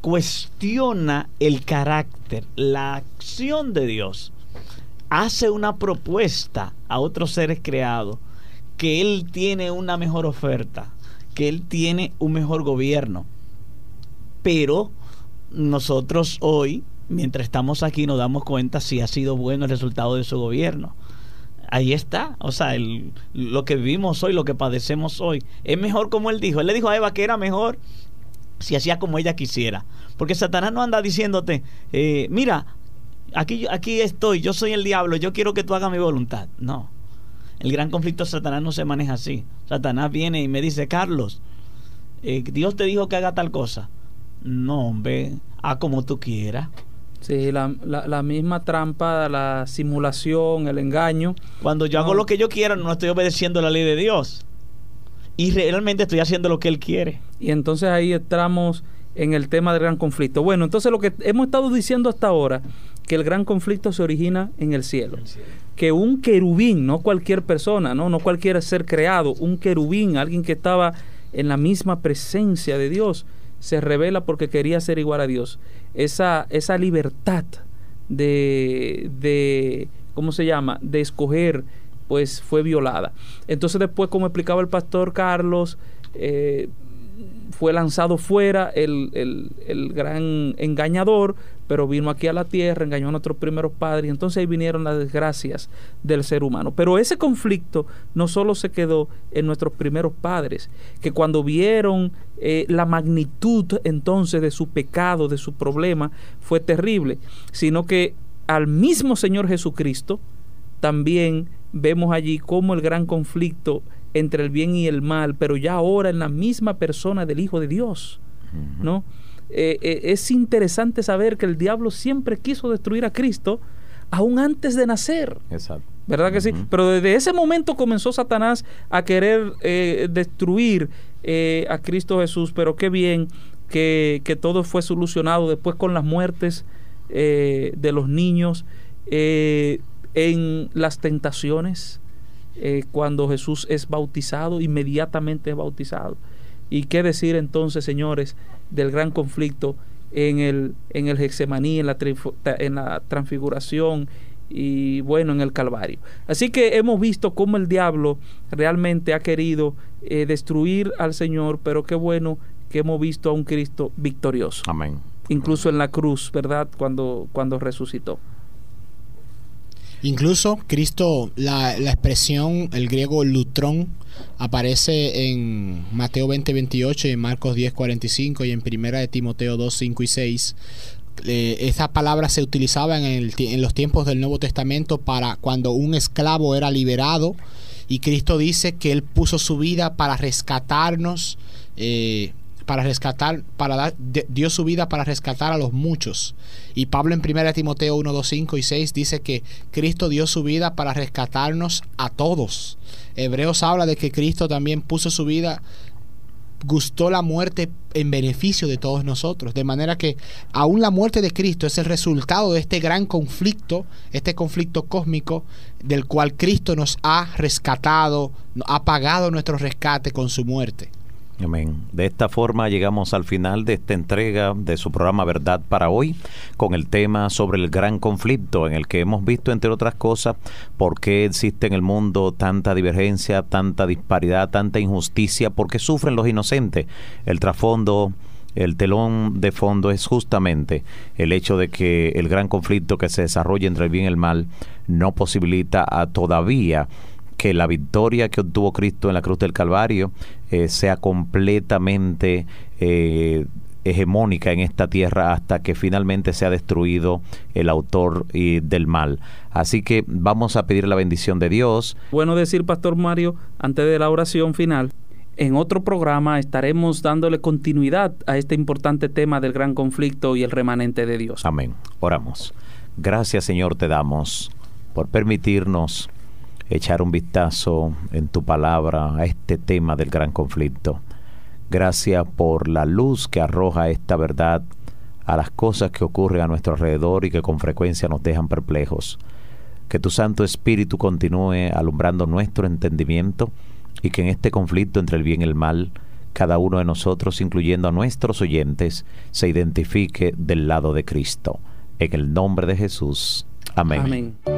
cuestiona el carácter, la acción de Dios. Hace una propuesta a otros seres creados que Él tiene una mejor oferta, que Él tiene un mejor gobierno. Pero nosotros hoy, mientras estamos aquí, nos damos cuenta si ha sido bueno el resultado de su gobierno. Ahí está, o sea, el- lo que vivimos hoy, lo que padecemos hoy, es mejor como Él dijo. Él le dijo a Eva que era mejor si hacía como ella quisiera. Porque Satanás no anda diciéndote, eh, mira, aquí, aquí estoy, yo soy el diablo, yo quiero que tú hagas mi voluntad. No. El gran conflicto de Satanás no se maneja así. Satanás viene y me dice, Carlos, eh, Dios te dijo que haga tal cosa. No, hombre, a como tú quieras. Sí, la, la- la misma trampa, la simulación, el engaño. Cuando yo hago lo que yo quiero, no estoy obedeciendo la ley de Dios. Y realmente estoy haciendo lo que Él quiere. Y entonces ahí entramos en el tema del gran conflicto. Bueno, entonces lo que hemos estado diciendo hasta ahora, que el gran conflicto se origina en el cielo. Que un querubín, no cualquier persona, no, no cualquier ser creado, un querubín, alguien que estaba en la misma presencia de Dios, se revela porque quería ser igual a Dios. Esa, esa libertad de, de, ¿cómo se llama? De escoger, pues fue violada. Entonces después, como explicaba el pastor Carlos, eh, fue lanzado fuera el, el- el gran engañador, pero vino aquí a la tierra, engañó a nuestros primeros padres, y entonces ahí vinieron las desgracias del ser humano. Pero ese conflicto no solo se quedó en nuestros primeros padres, que cuando vieron eh, la magnitud entonces de su pecado, de su problema, fue terrible, sino que al mismo Señor Jesucristo, también vemos allí cómo el gran conflicto entre el bien y el mal, pero ya ahora en la misma persona del Hijo de Dios, ¿no? Eh, eh, es interesante saber que el diablo siempre quiso destruir a Cristo aún antes de nacer. Exacto. ¿Verdad que sí? Pero desde ese momento comenzó Satanás a querer eh, destruir eh, a Cristo Jesús, pero qué bien que, que todo fue solucionado después con las muertes eh, de los niños, en las tentaciones, eh, cuando Jesús es bautizado, inmediatamente es bautizado. ¿Y qué decir entonces, señores, del gran conflicto en el, en el Hexemaní, en la, en la transfiguración y bueno, en el Calvario? Así que hemos visto cómo el diablo realmente ha querido destruir al Señor, pero qué bueno que hemos visto a un Cristo victorioso. Amén. Incluso en la cruz, ¿verdad? Cuando, cuando resucitó. Incluso Cristo, la, expresión, el griego lutrón, aparece en Mateo 20, 28 y en Marcos 10, 45 y en Primera de Timoteo 2, 5 y 6. Eh, esa palabra se utilizaba en, el, en los tiempos del Nuevo Testamento para cuando un esclavo era liberado y Cristo dice que Él puso su vida para rescatarnos. Eh, para rescatar, para dar, dio su vida para rescatar a los muchos. Y Pablo en 1 Timoteo 1, 2, 5 y 6 dice que Cristo dio su vida para rescatarnos a todos. Hebreos habla de que Cristo también puso su vida, gustó la muerte en beneficio de todos nosotros. De manera que aún la muerte de Cristo es el resultado de este gran conflicto, este conflicto cósmico del cual Cristo nos ha rescatado, ha pagado nuestro rescate con su muerte. Amén. De esta forma llegamos al final de esta entrega de su programa Verdad para hoy, con el tema sobre el gran conflicto en el que hemos visto, entre otras cosas, por qué existe en el mundo tanta divergencia, tanta disparidad, tanta injusticia, por qué sufren los inocentes. El trasfondo el telón de fondo es justamente el hecho de que el gran conflicto que se desarrolla entre el bien y el mal no posibilita a todavía que la victoria que obtuvo Cristo en la cruz del Calvario eh, sea completamente eh, hegemónica en esta tierra hasta que finalmente sea destruido el autor del mal. Así que vamos a pedir la bendición de Dios. Bueno decir, Pastor Mario, antes de la oración final, en otro programa estaremos dándole continuidad a este importante tema del gran conflicto y el remanente de Dios. Amén. Oramos. Gracias Señor te damos por permitirnos echar un vistazo en tu palabra a este tema del gran conflicto. Gracias por la luz que arroja esta verdad a las cosas que ocurren a nuestro alrededor y que con frecuencia nos dejan perplejos. Que tu Santo Espíritu continúe alumbrando nuestro entendimiento y que en este conflicto entre el bien y el mal, cada uno de nosotros, incluyendo a nuestros oyentes, se identifique del lado de Cristo. En el nombre de Jesús. Amén. Amén.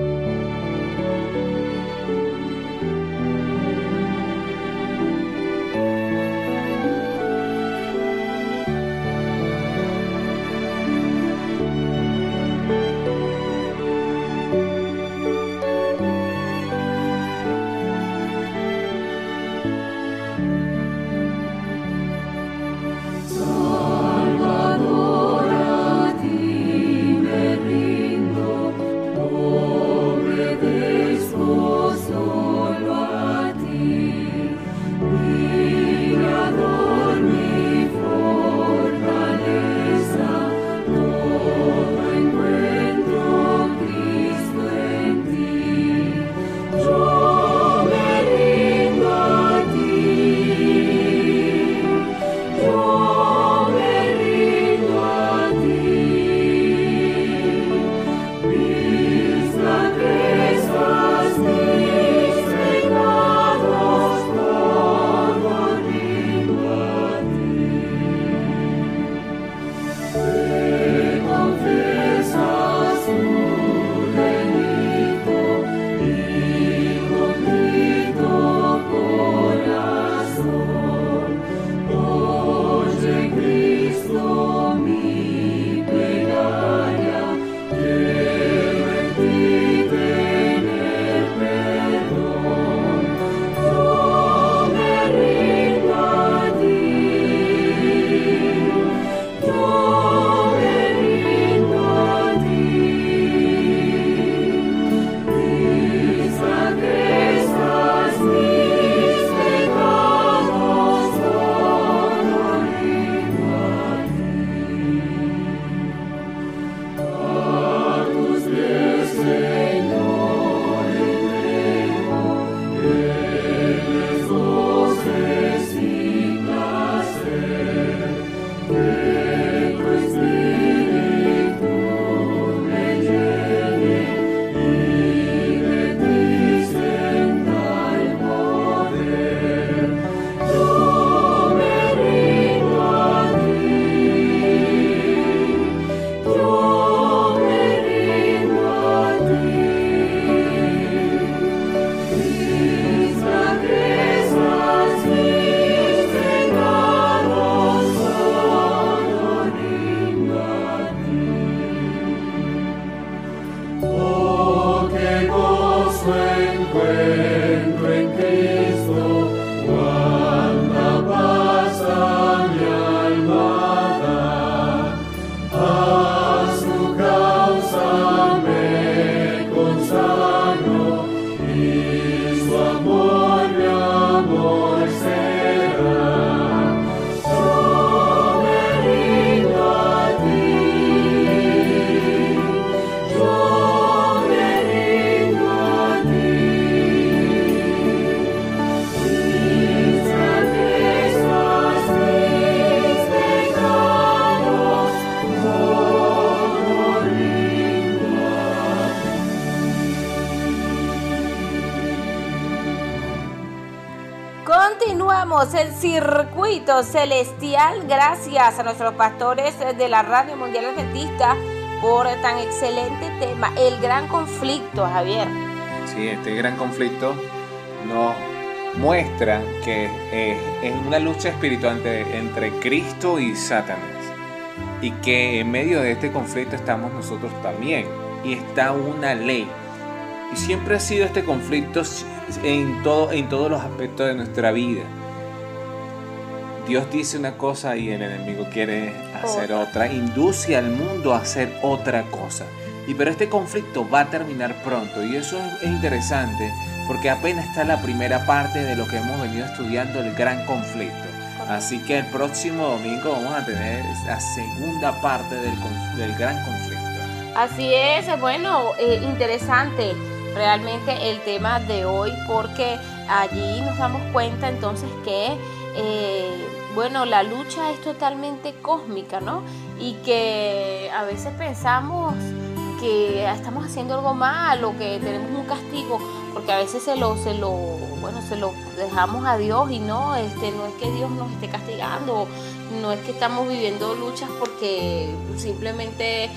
Circuito celestial. Gracias a nuestros pastores de la Radio Mundial Adventista por tan excelente tema, el gran conflicto, Javier. Sí, este gran conflicto nos muestra que eh, es una lucha espiritual entre, Cristo y Satanás. Y que en medio de este conflicto estamos nosotros también. Y está una ley. Y siempre ha sido este conflicto en, todo, en todos los aspectos de nuestra vida. Dios dice una cosa y el enemigo quiere hacer otra. Induce al mundo a hacer otra cosa. Y pero este conflicto va a terminar pronto. Y eso es, es interesante porque apenas está la primera parte de lo que hemos venido estudiando, el gran conflicto. Así que el próximo domingo vamos a tener la segunda parte del, del gran conflicto. Así es, bueno, eh, interesante realmente el tema de hoy porque allí nos damos cuenta entonces que, eh, bueno, la lucha es totalmente cósmica, ¿no? Y que a veces pensamos que estamos haciendo algo mal o que tenemos un castigo porque a veces se lo se lo bueno se lo dejamos a Dios y no este no es que Dios nos esté castigando no es que estamos viviendo luchas porque simplemente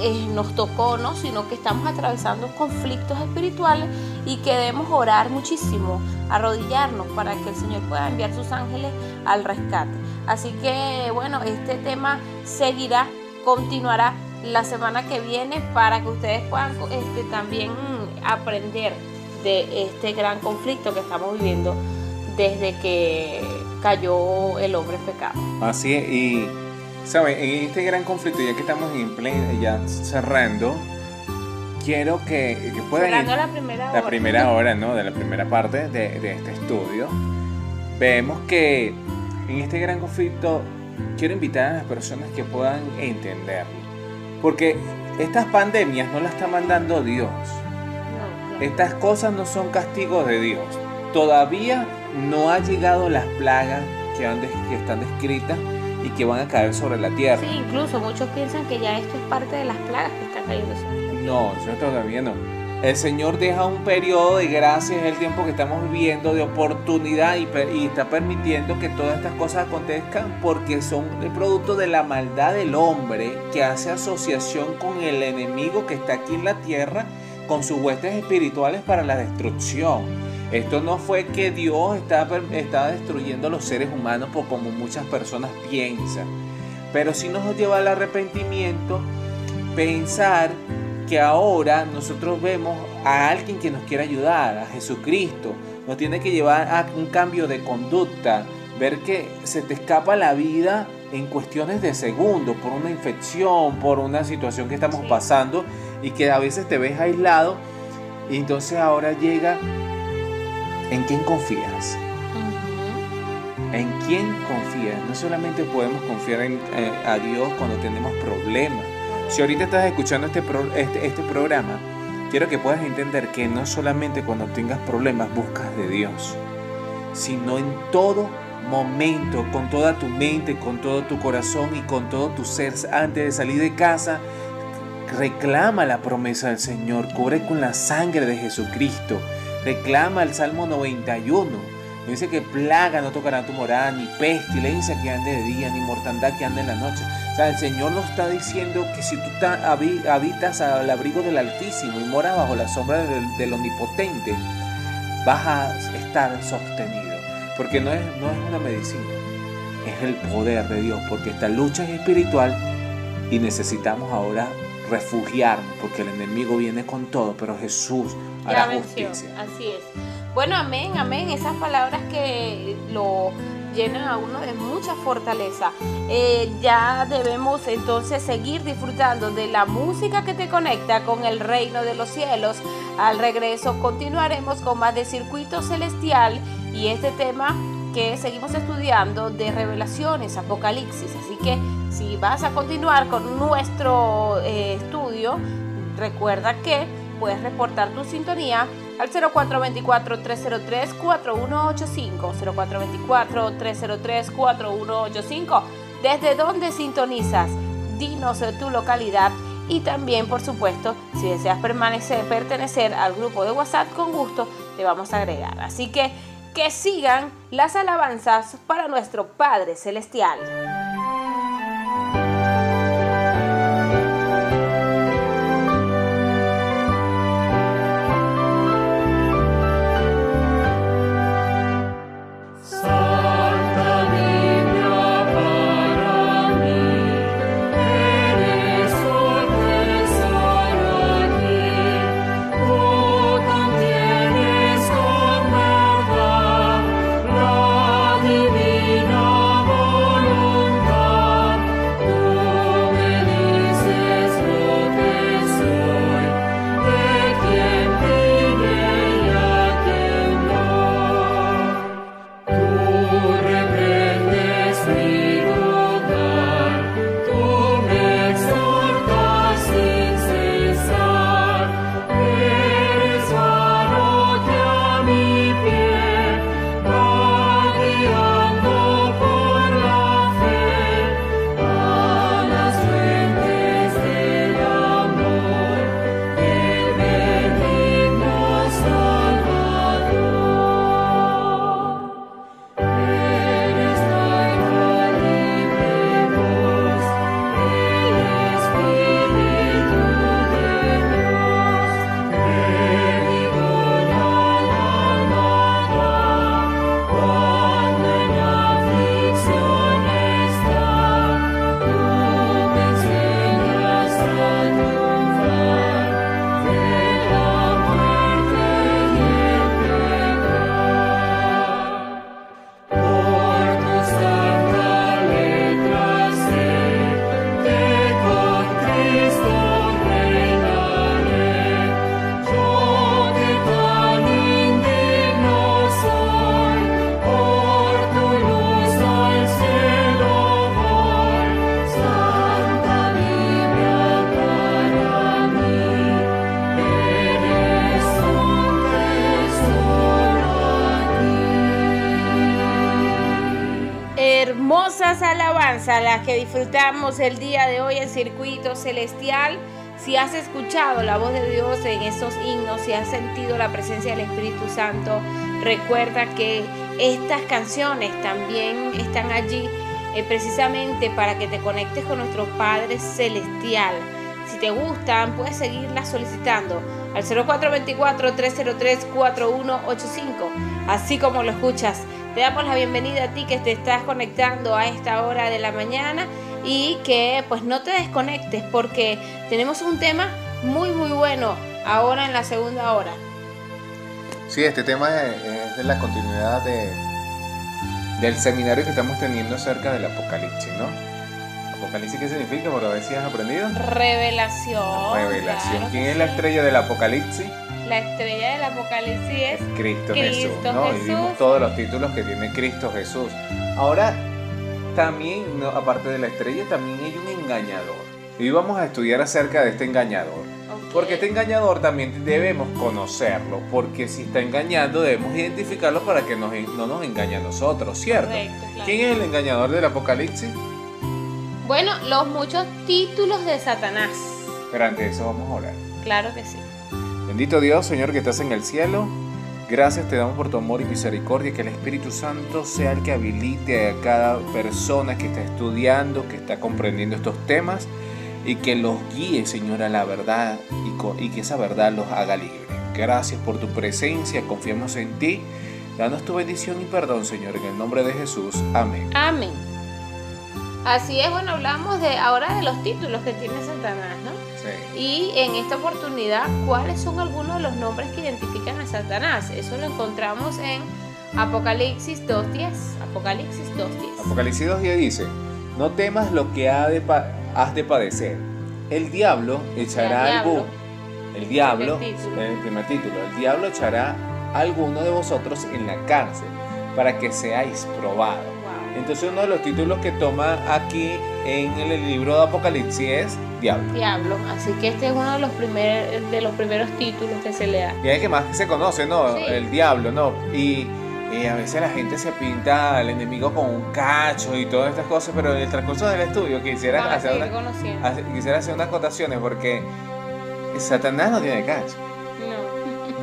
eh, nos tocó, ¿no? Sino que estamos atravesando conflictos espirituales y que debemos orar muchísimo, arrodillarnos para que el Señor pueda enviar sus ángeles al rescate. Así que, bueno, este tema seguirá, continuará la semana que viene para que ustedes puedan este, también aprender de este gran conflicto que estamos viviendo desde que cayó el hombre en pecado. Así es, y ¿saben? En este gran conflicto, ya que estamos en pleno, ya cerrando, quiero que, que puedan... Cerrando la primera la hora. primera hora, ¿no? De la primera parte de, de este estudio, vemos que en este gran conflicto quiero invitar a las personas que puedan entenderlo. Porque estas pandemias no las está mandando Dios. Estas cosas no son castigos de Dios. Todavía no ha llegado las plagas que, han que están descritas y que van a caer sobre la tierra. Sí, incluso muchos piensan que ya esto es parte de las plagas que están cayendo sobre la tierra. No, eso todavía no. El Señor deja un periodo de gracia, es el tiempo que estamos viviendo, de oportunidad y, y está permitiendo que todas estas cosas acontezcan porque son el producto de la maldad del hombre que hace asociación con el enemigo que está aquí en la tierra, con sus huestes espirituales para la destrucción. Esto no fue que Dios estaba destruyendo a los seres humanos por como muchas personas piensan, pero sí nos lleva al arrepentimiento pensar que ahora nosotros vemos a alguien que nos quiere ayudar, a Jesucristo. Nos tiene que llevar a un cambio de conducta, ver que se te escapa la vida en cuestiones de segundos, por una infección, por una situación que estamos pasando y que a veces te ves aislado y entonces ahora llega en quién confías. ¿En quién confías? No solamente podemos confiar en, eh, a Dios cuando tenemos problemas. Si ahorita estás escuchando este, pro- este, este programa, quiero que puedas entender que no solamente cuando tengas problemas buscas de Dios, sino en todo momento, con toda tu mente, con todo tu corazón y con todo tu ser, antes de salir de casa, reclama la promesa del Señor, cubre con la sangre de Jesucristo, reclama el Salmo 91. Dice que plaga no tocará tu morada, ni pestilencia que ande de día, ni mortandad que ande en la noche. O sea, el Señor nos está diciendo que si tú ta- habi- habitas al abrigo del Altísimo y moras bajo la sombra del, del Omnipotente, vas a estar sostenido. Porque no es, no es una medicina, es el poder de Dios. Porque esta lucha es espiritual y necesitamos ahora refugiarnos, porque el enemigo viene con todo, pero Jesús Ya venció, justicia. así es. Bueno, amén, amén. Esas palabras que lo llenan a uno de mucha fortaleza. Eh, ya debemos entonces seguir disfrutando de la música que te conecta con el reino de los cielos. Al regreso continuaremos con más de Circuito Celestial y este tema que seguimos estudiando de revelaciones, apocalipsis. Así que si vas a continuar con nuestro eh, estudio, recuerda que puedes reportar tu sintonía al 0424-303-4185. 0424-303-4185. ¿Desde dónde sintonizas? Dinos eh, tu localidad y también, por supuesto, si deseas permanecer, pertenecer al grupo de WhatsApp, con gusto te vamos a agregar. Así que que sigan las alabanzas para nuestro Padre Celestial. Que disfrutamos el día de hoy en Circuito Celestial. Si has escuchado la voz de Dios en esos himnos, si has sentido la presencia del Espíritu Santo, recuerda que estas canciones también están allí eh, precisamente para que te conectes con nuestro Padre Celestial. Si te gustan, puedes seguirlas solicitando al 0424-303-4185, así como lo escuchas. Te damos la bienvenida a ti que te estás conectando a esta hora de la mañana y que pues no te desconectes porque tenemos un tema muy muy bueno ahora en la segunda hora. Sí, este tema es de la continuidad de, del seminario que estamos teniendo acerca del Apocalipsis, ¿no? ¿Apocalipsis qué significa? Por a ver si has aprendido. Revelación. Revelación. ¿Quién es la estrella del Apocalipsis? La estrella del Apocalipsis es Cristo, Jesús, ¿no? Y vimos todos los títulos que tiene Cristo Jesús. Ahora, también, aparte de la estrella, también hay un engañador. Y vamos a estudiar acerca de este engañador. Porque este engañador también debemos conocerlo, porque si está engañando debemos identificarlo para que no nos engañe a nosotros, ¿cierto? ¿Quién es el engañador del Apocalipsis? Bueno, los muchos títulos de Satanás. Pero antes de eso vamos a orar. Claro que sí. Bendito Dios, Señor, que estás en el cielo. Gracias te damos por tu amor y misericordia, que el Espíritu Santo sea el que habilite a cada persona que está estudiando, que está comprendiendo estos temas y que los guíe, Señor, a la verdad y, que esa verdad los haga libre. Gracias por tu presencia, confiamos en ti. Danos tu bendición y perdón, Señor, en el nombre de Jesús. Amén. Amén. Así es, bueno, hablamos de ahora de los títulos que tiene Satanás, ¿no? Y en esta oportunidad, ¿cuáles son algunos de los nombres que identifican a Satanás? Eso lo encontramos en Apocalipsis 2.10. Apocalipsis 2.10. Apocalipsis 2.10 dice, no temas lo que has de padecer. El diablo echará algo. El diablo, el primer título, el diablo echará a alguno de vosotros en la cárcel para que seáis probados. Entonces uno de los títulos que toma aquí en el libro de Apocalipsis es Diablo. Diablo, así que este es uno de los, primer, de los primeros títulos que se le da. Y es que más se conoce, ¿no? El diablo, ¿no? Y, a veces la gente se pinta al enemigo con un cacho y todas estas cosas, pero en el transcurso del estudio quisiera, hacer, una, quisiera hacer unas acotaciones porque Satanás no tiene cacho.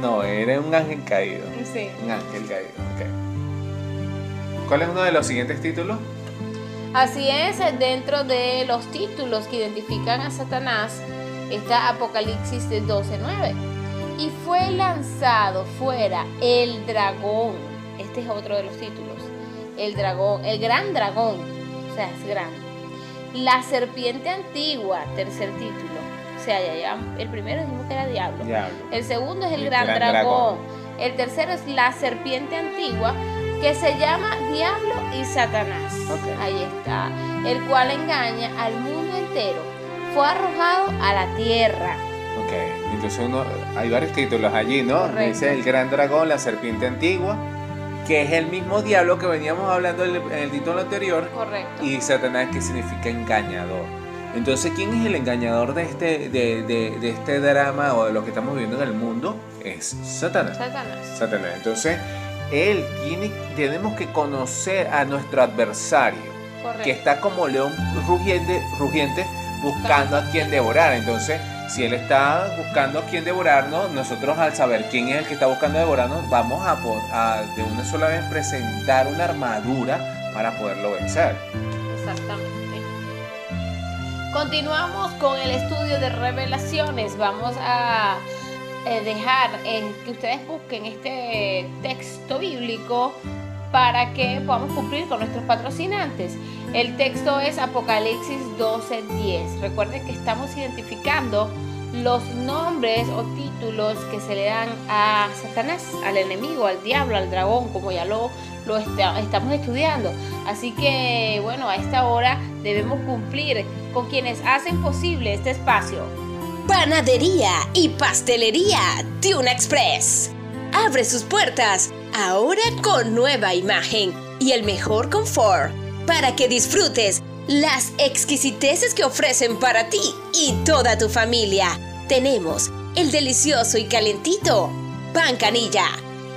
No. No, era un ángel caído. Sí. Un ángel caído, ok. ¿Cuál es uno de los siguientes títulos? Así es, dentro de los títulos que identifican a Satanás está Apocalipsis de 12.9. Y fue lanzado fuera el dragón. Este es otro de los títulos. El dragón, el gran dragón. O sea, es grande. La serpiente antigua, tercer título. O sea, ya, ya el primero dijimos que era diablo. Diablo. El segundo es el, El gran, gran dragón. dragón. El tercero es la serpiente antigua que se llama Diablo y Satanás. Ok. Ahí está. El cual engaña al mundo entero. Fue arrojado a la tierra. Ok, entonces uno, hay varios títulos allí, ¿no? Dice el gran dragón, la serpiente antigua, que es el mismo diablo que veníamos hablando en el, en el título anterior, Correcto. y Satanás que significa engañador. Entonces, ¿quién es el engañador de este, de, de- de este drama o de lo que estamos viviendo en el mundo? Es Satanás. Satanás. Satanás. Entonces, él tiene, tenemos que conocer a nuestro adversario, Correcto. que está como león rugiente, rugiente buscando a quien devorar. Entonces, si él está buscando a quien devorarnos, nosotros al saber quién es el que está buscando devorarnos, vamos a, de una sola vez presentar una armadura para poderlo vencer. Exactamente. Continuamos con el estudio de revelaciones. Vamos a eh, dejar que ustedes busquen este texto bíblico para que podamos cumplir con nuestros patrocinantes. El texto es Apocalipsis 12:10. Recuerden que estamos identificando los nombres o títulos que se le dan a Satanás, al enemigo, al diablo, al dragón, como ya lo, lo esta- estamos estudiando. Así que, bueno, a esta hora debemos cumplir con quienes hacen posible este espacio. Panadería y pastelería Tuna Express. Abre sus puertas ahora con nueva imagen y el mejor confort para que disfrutes las exquisiteces que ofrecen para ti y toda tu familia. Tenemos el delicioso y calentito pan canilla,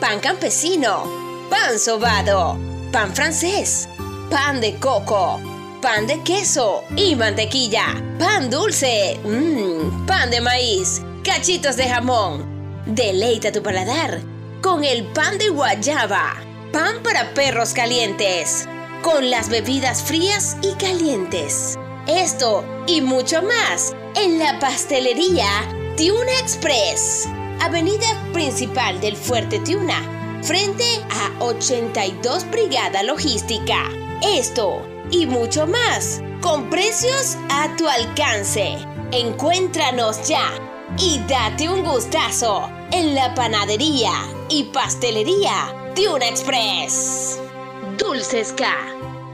pan campesino, pan sobado, pan francés, pan de coco, pan de queso y mantequilla, pan dulce, mmm, pan de maíz, cachitos de jamón. Deleita tu paladar con el pan de guayaba, pan para perros calientes, con las bebidas frías y calientes. Esto y mucho más en la pastelería Tiuna Express, avenida principal del Fuerte Tiuna, frente a 82 Brigada Logística. Esto y mucho más, con precios a tu alcance. Encuéntranos ya y date un gustazo en la panadería y pastelería Tiuna Express. Dulces K,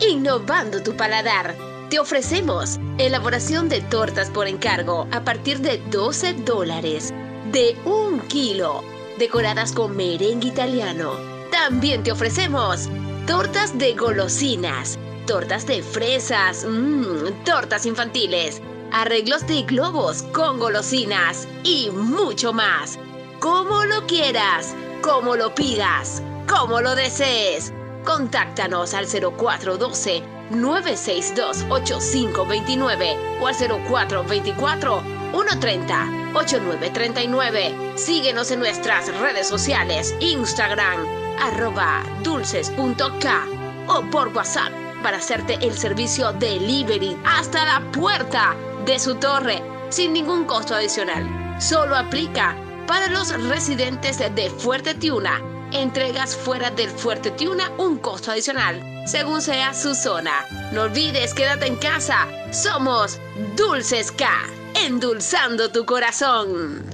innovando tu paladar. Te ofrecemos elaboración de tortas por encargo a partir de 12 dólares, de un kilo, decoradas con merengue italiano. También te ofrecemos tortas de golosinas, tortas de fresas, mmm, tortas infantiles, arreglos de globos con golosinas y mucho más. Como lo quieras, como lo pidas, como lo desees. Contáctanos al 0412 962 8529 o al 0424 130 8939. Síguenos en nuestras redes sociales, Instagram, arroba dulces.k o por WhatsApp para hacerte el servicio delivery hasta la puerta de su torre sin ningún costo adicional. Solo aplica para los residentes de Fuerte Tiuna. Entregas fuera del Fuerte Tiuna un costo adicional, según sea su zona. No olvides, quédate en casa. Somos Dulces K, endulzando tu corazón.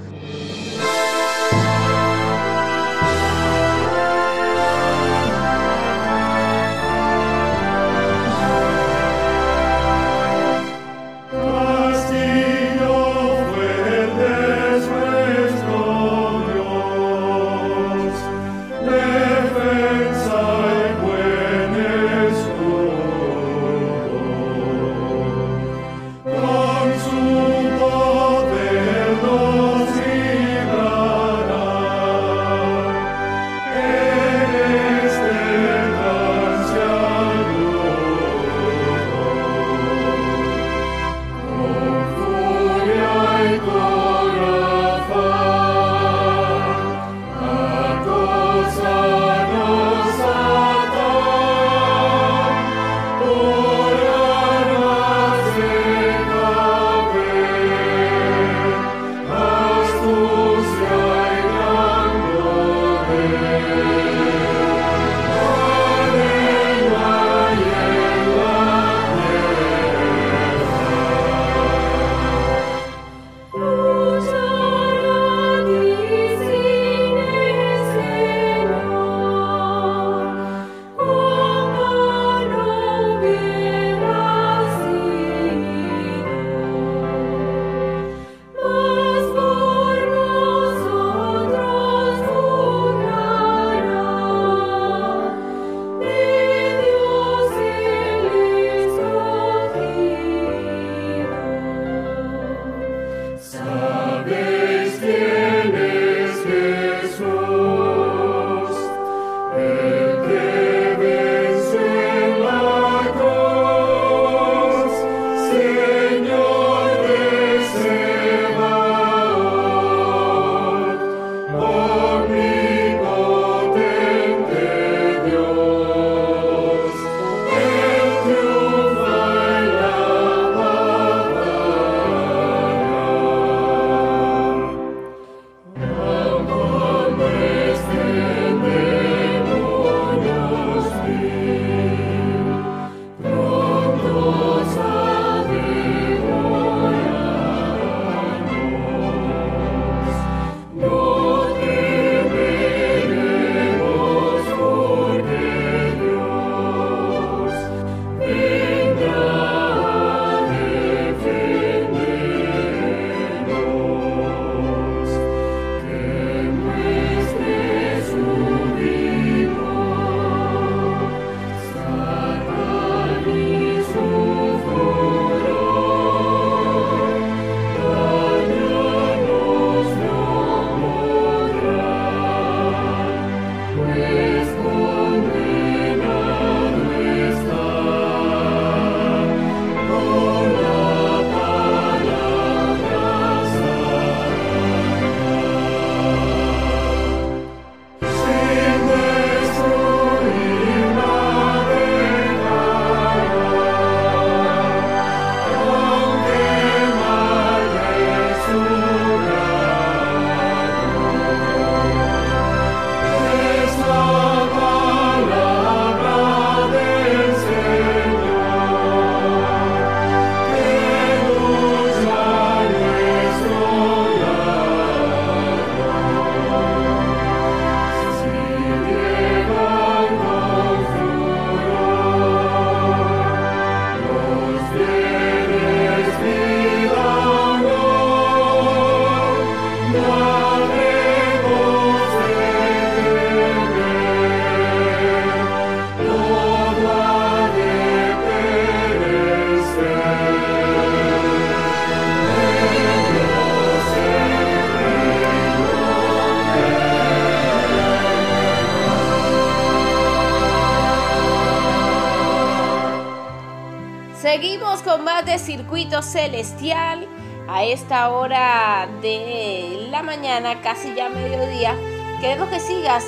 Celestial a esta hora de la mañana, casi ya mediodía. Queremos que sigas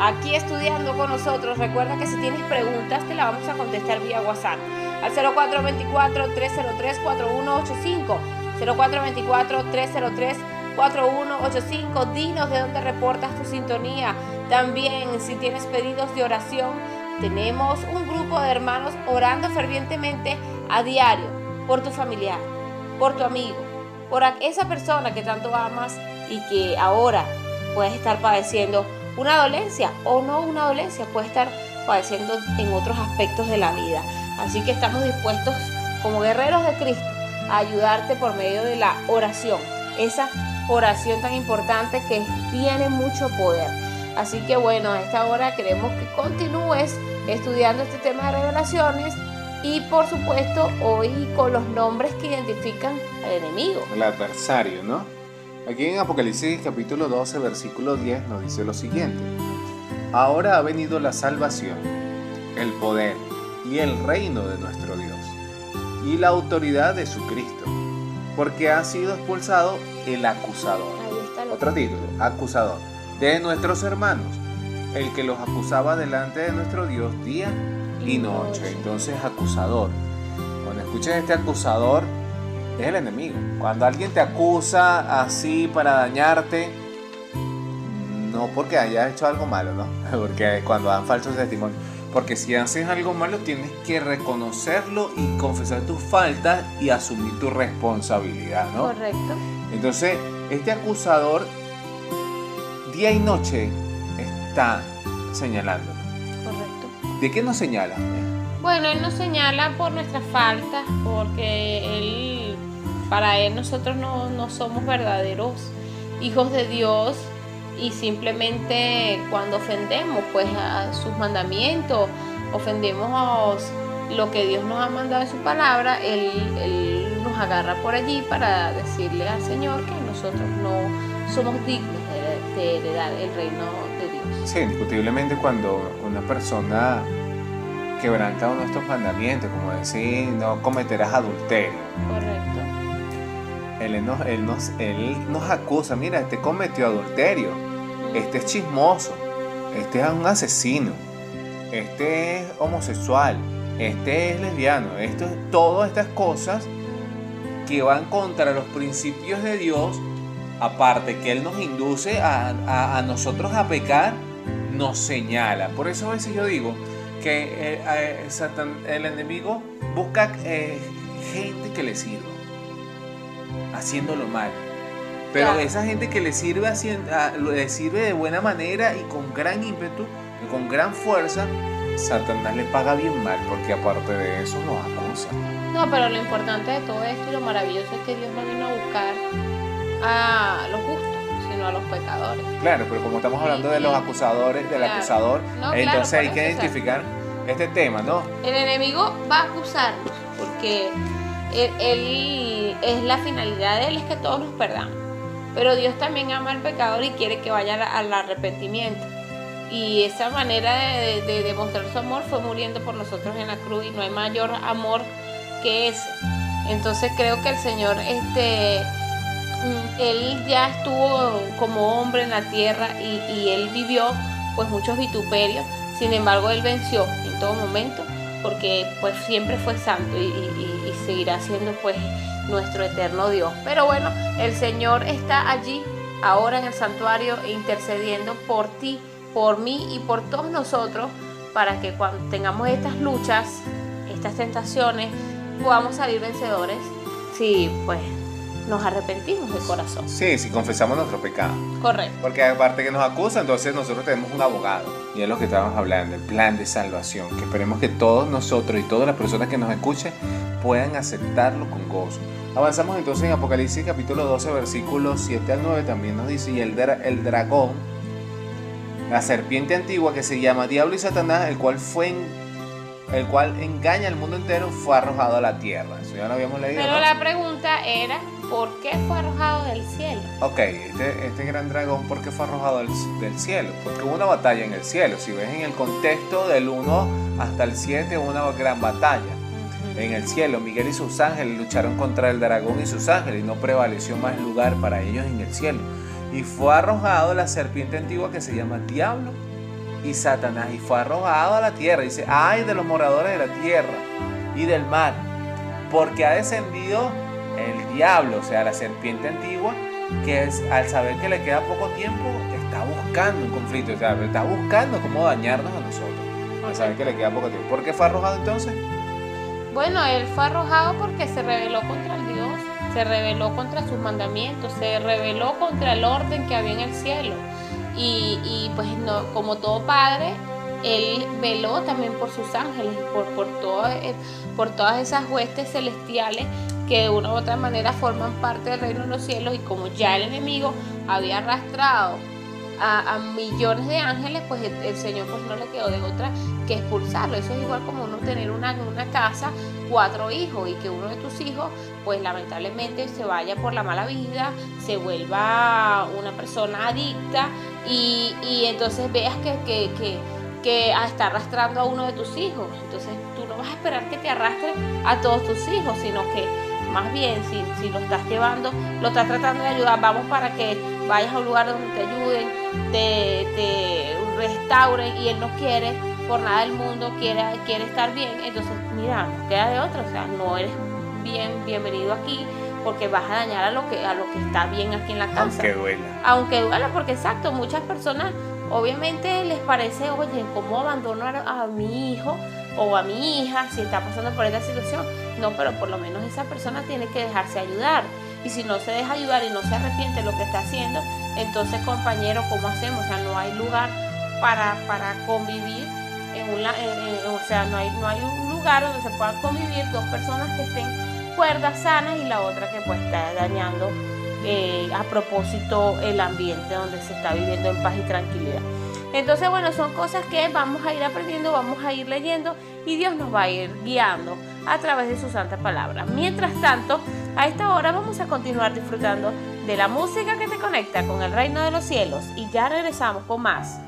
aquí estudiando con nosotros. Recuerda que si tienes preguntas te la vamos a contestar vía WhatsApp al 0424-303-4185. 0424-303-4185. Dinos de dónde reportas tu sintonía. También si tienes pedidos de oración, tenemos un grupo de hermanos orando fervientemente a diario por tu familiar, por tu amigo, por esa persona que tanto amas y que ahora puedes estar padeciendo una dolencia o no una dolencia, puede estar padeciendo en otros aspectos de la vida. Así que estamos dispuestos como guerreros de Cristo a ayudarte por medio de la oración, esa oración tan importante que tiene mucho poder. Así que bueno, a esta hora queremos que continúes estudiando este tema de revelaciones y por supuesto hoy con los nombres que identifican al enemigo. El adversario, ¿no? Aquí en Apocalipsis capítulo 12, versículo 10 nos dice lo siguiente. Ahora ha venido la salvación, el poder y el reino de nuestro Dios y la autoridad de su Cristo, porque ha sido expulsado el acusador. Otro título, acusador, de nuestros hermanos, el que los acusaba delante de nuestro Dios día y noche. Entonces, acusador. Cuando escuches este acusador, es el enemigo. Cuando alguien te acusa así para dañarte, no porque hayas hecho algo malo, ¿no? Porque cuando dan falsos testimonios. Porque si haces algo malo, tienes que reconocerlo y confesar tus faltas y asumir tu responsabilidad, ¿no? Correcto. Entonces, este acusador, día y noche, está señalando. ¿De qué nos señala? Bueno, Él nos señala por nuestras faltas, porque Él, para Él nosotros no, no somos verdaderos hijos de Dios y simplemente cuando ofendemos pues a sus mandamientos, ofendemos lo que Dios nos ha mandado en su palabra, él, él, nos agarra por allí para decirle al Señor que nosotros no somos dignos de, de heredar el reino. Sí, indiscutiblemente cuando una persona quebranta uno de estos mandamientos, como decir no cometerás adulterio. Correcto. Él nos, él, nos, él nos acusa, mira, este cometió adulterio, este es chismoso, este es un asesino, este es homosexual, este es lesbiano, esto es todas estas cosas que van contra los principios de Dios, aparte que Él nos induce a, a, a nosotros a pecar, nos señala. Por eso a veces yo digo que eh, eh, Satan, el enemigo busca eh, gente que le sirva haciéndolo mal. Pero Claro. esa gente que le sirve, haciendo, a- le sirve de buena manera y con gran ímpetu y con gran fuerza, Satanás le paga bien mal porque aparte de eso nos acusa. No, pero lo importante de todo esto y lo maravilloso es que Dios no vino a buscar a los justos, a los pecadores. Claro, pero como estamos hablando de los acusadores, del Claro. acusador, No, entonces hay que identificar este tema, ¿no? El enemigo va a acusarnos porque él, él- es la finalidad de él es que todos nos perdamos. Pero Dios también ama al pecador y quiere que vaya al, arrepentimiento. Y esa manera de, de- de demostrar su amor fue muriendo por nosotros en la cruz y no hay mayor amor que ese. Entonces creo que el Señor, este, él ya estuvo como hombre en la tierra y, él vivió pues muchos vituperios. Sin embargo, él venció en todo momento porque pues siempre fue santo y, y- seguirá siendo pues nuestro eterno Dios. Pero bueno, el Señor está allí ahora en el santuario intercediendo por ti, por mí y por todos nosotros para que cuando tengamos estas luchas, estas tentaciones, podamos salir vencedores si pues nos arrepentimos de corazón. Sí, si confesamos nuestro pecado. Correcto. Porque aparte que nos acusa, entonces nosotros tenemos un abogado. Y es lo que estábamos hablando, el plan de salvación. Que esperemos que todos nosotros y todas las personas que nos escuchen puedan aceptarlo con gozo. Avanzamos entonces en Apocalipsis capítulo 12, versículos 7 al 9. También nos dice, y el, dra- el dragón, la serpiente antigua que se llama Diablo y Satanás, el cual fue en- el cual engaña al mundo entero, fue arrojado a la tierra. Eso ya lo habíamos leído. Pero ¿no? la pregunta era, ¿por qué fue arrojado del cielo? Ok, este, este gran dragón, ¿por qué fue arrojado del, del cielo? Porque hubo una batalla en el cielo. Si ves en el contexto del 1 hasta el 7, hubo una gran batalla. en el cielo. Miguel y sus ángeles lucharon contra el dragón y sus ángeles y no prevaleció más lugar para ellos en el cielo. Y fue arrojado la serpiente antigua que se llama Diablo y Satanás y fue arrojado a la tierra. Dice, ay de los moradores de la tierra y del mar, porque ha descendido el diablo, o sea, la serpiente antigua, que es, al saber que le queda poco tiempo, está buscando un conflicto, o sea, está buscando cómo dañarnos a nosotros, al saber que le queda poco tiempo. ¿Por qué fue arrojado entonces? Bueno, él fue arrojado porque se rebeló contra el Dios, se rebeló contra sus mandamientos, se rebeló contra el orden que había en el cielo. Y, pues no, como todo padre, él veló también por sus ángeles, por, por, eh, por todas esas huestes celestiales que de una u otra manera forman parte del reino de los cielos y como ya el enemigo había arrastrado a, millones de ángeles, pues el, Señor pues no le quedó de otra que expulsarlo. Eso es igual como uno tener una, una casa, cuatro hijos y que uno de tus hijos pues lamentablemente se vaya por la mala vida, se vuelva una persona adicta y, entonces veas que, que, que, que está arrastrando a uno de tus hijos. Entonces tú no vas a esperar que te arrastre a todos tus hijos, sino que más bien si, si lo estás llevando, lo estás tratando de ayudar, vamos para que vayas a un lugar donde te ayuden, te, te restauren y él no quiere por nada del mundo, quiere, quiere estar bien, entonces mira, no queda de otra, o sea, no eres bien, bienvenido aquí porque vas a dañar a lo que a lo que está bien aquí en la casa. Aunque duela. Aunque duela, porque exacto, muchas personas obviamente les parece, oye, ¿cómo abandono a, a mi hijo o a mi hija si está pasando por esta situación? No, pero por lo menos esa persona tiene que dejarse ayudar. Y si no se deja ayudar y no se arrepiente de lo que está haciendo, entonces compañero, ¿cómo hacemos? O sea, no hay lugar para, para convivir en un, o sea, no hay, no hay un lugar donde se puedan convivir dos personas que estén cuerdas sanas y la otra que pues está dañando eh, a propósito el ambiente donde se está viviendo en paz y tranquilidad. Entonces, bueno, son cosas que vamos a ir aprendiendo, vamos a ir leyendo y Dios nos va a ir guiando a través de su santa palabra. Mientras tanto, a esta hora vamos a continuar disfrutando de la música que te conecta con el reino de los cielos y ya regresamos con más.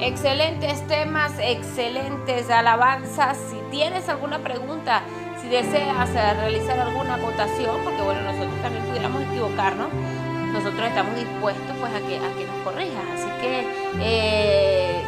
Excelentes temas, excelentes alabanzas. Si tienes alguna pregunta, si deseas eh, realizar alguna acotación, porque bueno, nosotros también pudiéramos equivocarnos, nosotros estamos dispuestos pues a que, a que nos corrijas. Así que eh,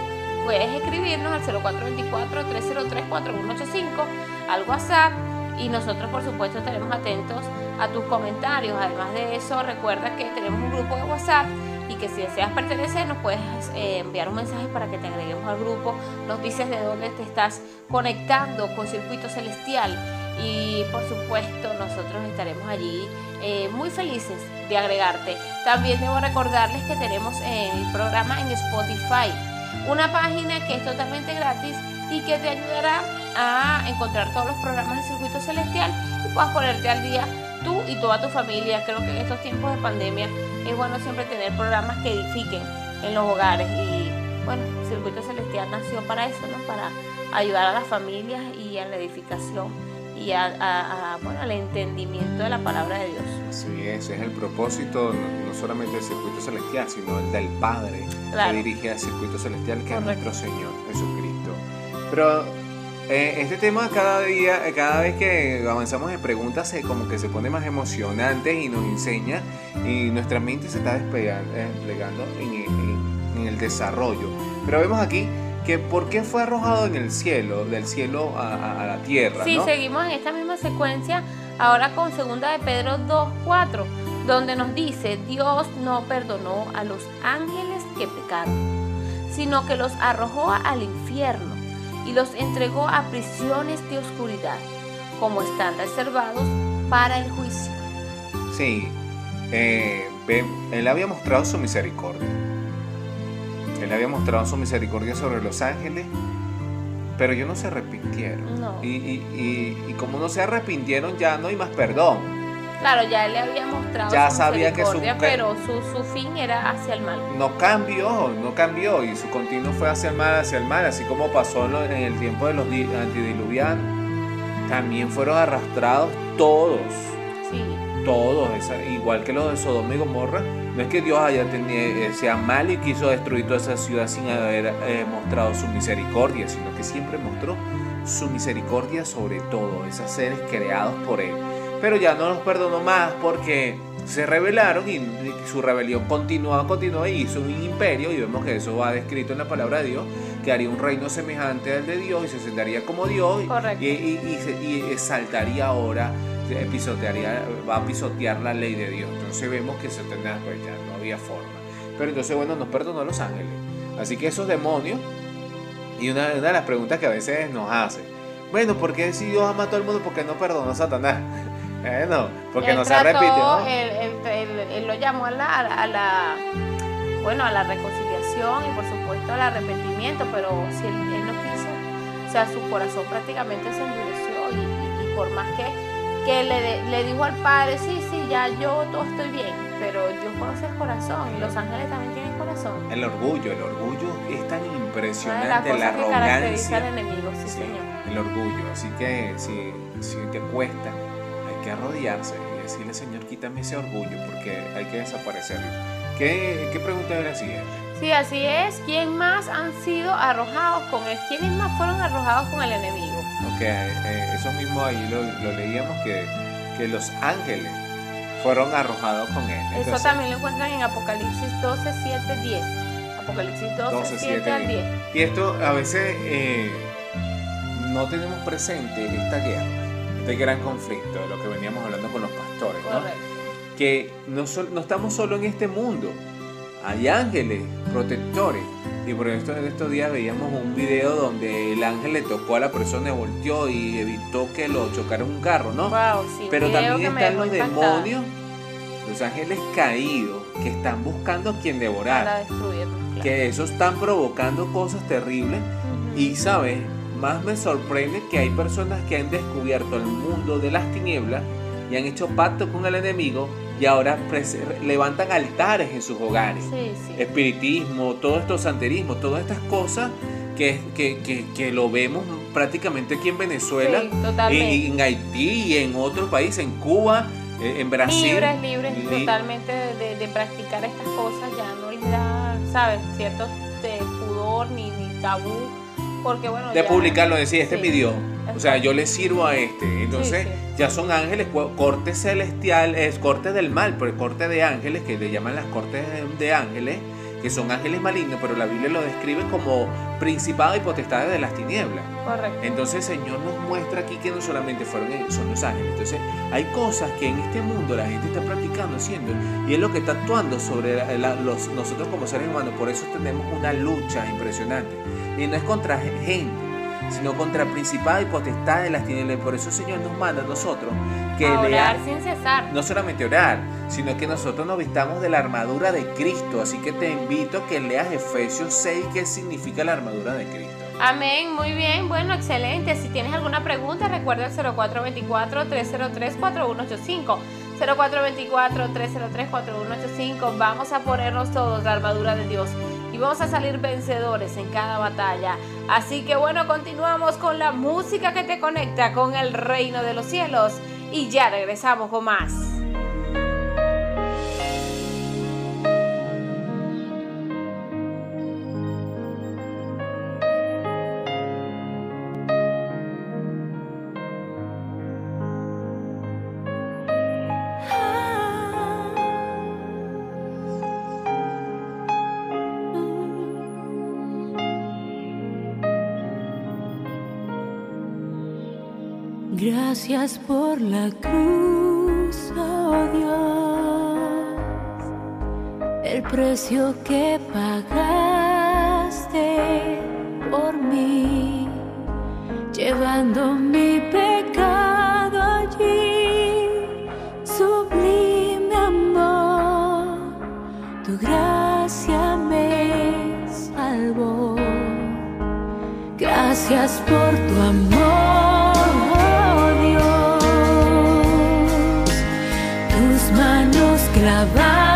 puedes escribirnos al 0424-303-4185 al WhatsApp y nosotros por supuesto estaremos atentos a tus comentarios. Además de eso, recuerda que tenemos un grupo de WhatsApp y que si deseas pertenecer nos puedes eh, enviar un mensaje para que te agreguemos al grupo, nos dices de dónde te estás conectando con Circuito Celestial y por supuesto nosotros estaremos allí eh, muy felices de agregarte. También debo recordarles que tenemos el programa en Spotify, una página que es totalmente gratis y que te ayudará a encontrar todos los programas de Circuito Celestial y puedas ponerte al día tú y toda tu familia. Creo que en estos tiempos de pandemia es bueno siempre tener programas que edifiquen en los hogares y bueno, Circuito Celestial nació para eso, ¿no? Para ayudar a las familias y a la edificación y a, bueno, al entendimiento de la palabra de Dios. Así es, es el propósito no, solamente del Circuito Celestial, sino el del Padre que dirige al Circuito Celestial, que es nuestro Señor Jesucristo. Pero eh, este tema cada día, eh, cada vez que avanzamos en preguntas, se, como que se pone más emocionante y nos enseña y nuestra mente se está desplegando, en, el desarrollo. Pero vemos aquí que por qué fue arrojado en el cielo, del cielo a, la tierra. Sí, seguimos en esta misma secuencia ahora con segunda de Pedro 2.4, donde nos dice, Dios no perdonó a los ángeles que pecaron, sino que los arrojó al infierno y los entregó a prisiones de oscuridad, como están reservados para el juicio. Sí, eh, él había mostrado su misericordia. Él había mostrado su misericordia sobre los ángeles, pero ellos no se arrepintieron. Y, y, y como no se arrepintieron, ya no hay más perdón. Claro, ya él le había mostrado ya sabía que su, pero su, su, fin era hacia el mal. No cambió, no cambió y su continuo fue hacia el mal, hacia el mal, así como pasó en el tiempo de los antediluvianos. También fueron arrastrados todos. Sí. Todos, igual que los de Sodoma y Gomorra. No es que Dios haya tenido, eh, sea mal y quiso destruir toda esa ciudad sin haber eh, mostrado su misericordia, sino que siempre mostró su misericordia sobre todo, esos seres creados por Él pero ya no los perdonó más porque se rebelaron y su rebelión continuó, continuó y hizo un imperio y vemos que eso va descrito en la palabra de Dios, que haría un reino semejante al de Dios y se sentaría como Dios y, y, exaltaría ahora, pisotearía, va a pisotear la ley de Dios. Entonces vemos que Satanás pues ya no había forma. Pero entonces bueno, nos perdonó a los ángeles. Así que esos demonios, y una, una de las preguntas que a veces nos hace, bueno, ¿por qué si Dios ama a todo el mundo? ¿Por qué no perdonó a Satanás? Bueno, porque no se repite, Él, lo llamó a la, a la, bueno, a la reconciliación y por supuesto al arrepentimiento, pero si él, no quiso, o sea, su corazón prácticamente se endureció y, por más que, que le, le dijo al Padre, sí, sí, ya yo todo estoy bien, pero Dios conoce el corazón y los ángeles también tienen corazón. El orgullo, el orgullo es tan impresionante, la, arrogancia. enemigo, sí, señor. El orgullo, así que si, si te cuesta arrodillarse y decirle, Señor, quítame ese orgullo porque hay que desaparecerlo. ¿Qué, qué pregunta era así? Sí, así es. ¿Quién más han sido arrojados con él? ¿Quiénes más fueron arrojados con el enemigo? Ok, eh, eso mismo ahí lo, leíamos que, que, los ángeles fueron arrojados con él. eso también lo encuentran en Apocalipsis 12, 7, 10. Apocalipsis 12, 7, al 10. Y esto a veces eh, no tenemos presente esta guerra este gran conflicto, de lo que veníamos hablando con los pastores, ¿no? que no, no, estamos solo en este mundo, hay ángeles protectores. Y por esto en estos días veíamos un video donde el ángel le tocó a la persona y volteó y evitó que lo chocara un carro, ¿no? Pero también están los demonios, los ángeles caídos, que están buscando a quien devorar. Que esos están provocando cosas terribles. Y, ¿sabes? Más me sorprende que hay personas que han descubierto el mundo de las tinieblas y han hecho pacto con el enemigo y ahora levantan altares en sus hogares. Espiritismo, todo esto santerismo, todas estas cosas que, que, lo vemos prácticamente aquí en Venezuela, y, en Haití y en otros países, en Cuba, en Brasil. Libres, libres totalmente de, practicar estas cosas, ya no les da, ¿sabes? Cierto pudor ni tabú, porque bueno... de ya- publicarlo, decir, este sí. es mi Dios. O sea, yo le sirvo a este. Entonces, Sí, ya son ángeles, corte celestial, es corte del mal, pero corte de ángeles, que le llaman las cortes de, ángeles, que son ángeles malignos, pero la Biblia lo describe como principado y potestades de las tinieblas. Correcto. Entonces el Señor nos muestra aquí que no solamente fueron ellos, son los ángeles. Entonces hay cosas que en este mundo la gente está practicando, haciendo, y es lo que está actuando sobre la- la- los, nosotros como seres humanos. Por eso tenemos una lucha impresionante. Y no es contra gente, sino contra principado y potestad de las tinieblas. Por eso el Señor nos manda a nosotros que A orar lea- sin cesar. no solamente orar, sino que nosotros nos vistamos de la armadura de Cristo. Así que te invito a que leas Efesios 6, qué significa la armadura de Cristo. Amén, muy bien, bueno, excelente. Si tienes alguna pregunta, recuerda el 0424-303-4185. 0424-303-4185. Vamos a ponernos todos la armadura de Dios y vamos a salir vencedores en cada batalla. Así que bueno, continuamos con la música que te conecta con el reino de los cielos y ya regresamos con más. Gracias por la cruz, oh Dios, el precio que pagaste por mí, llevando mi pecado allí, sublime amor, tu gracia me salvó. Gracias por tu amor, manos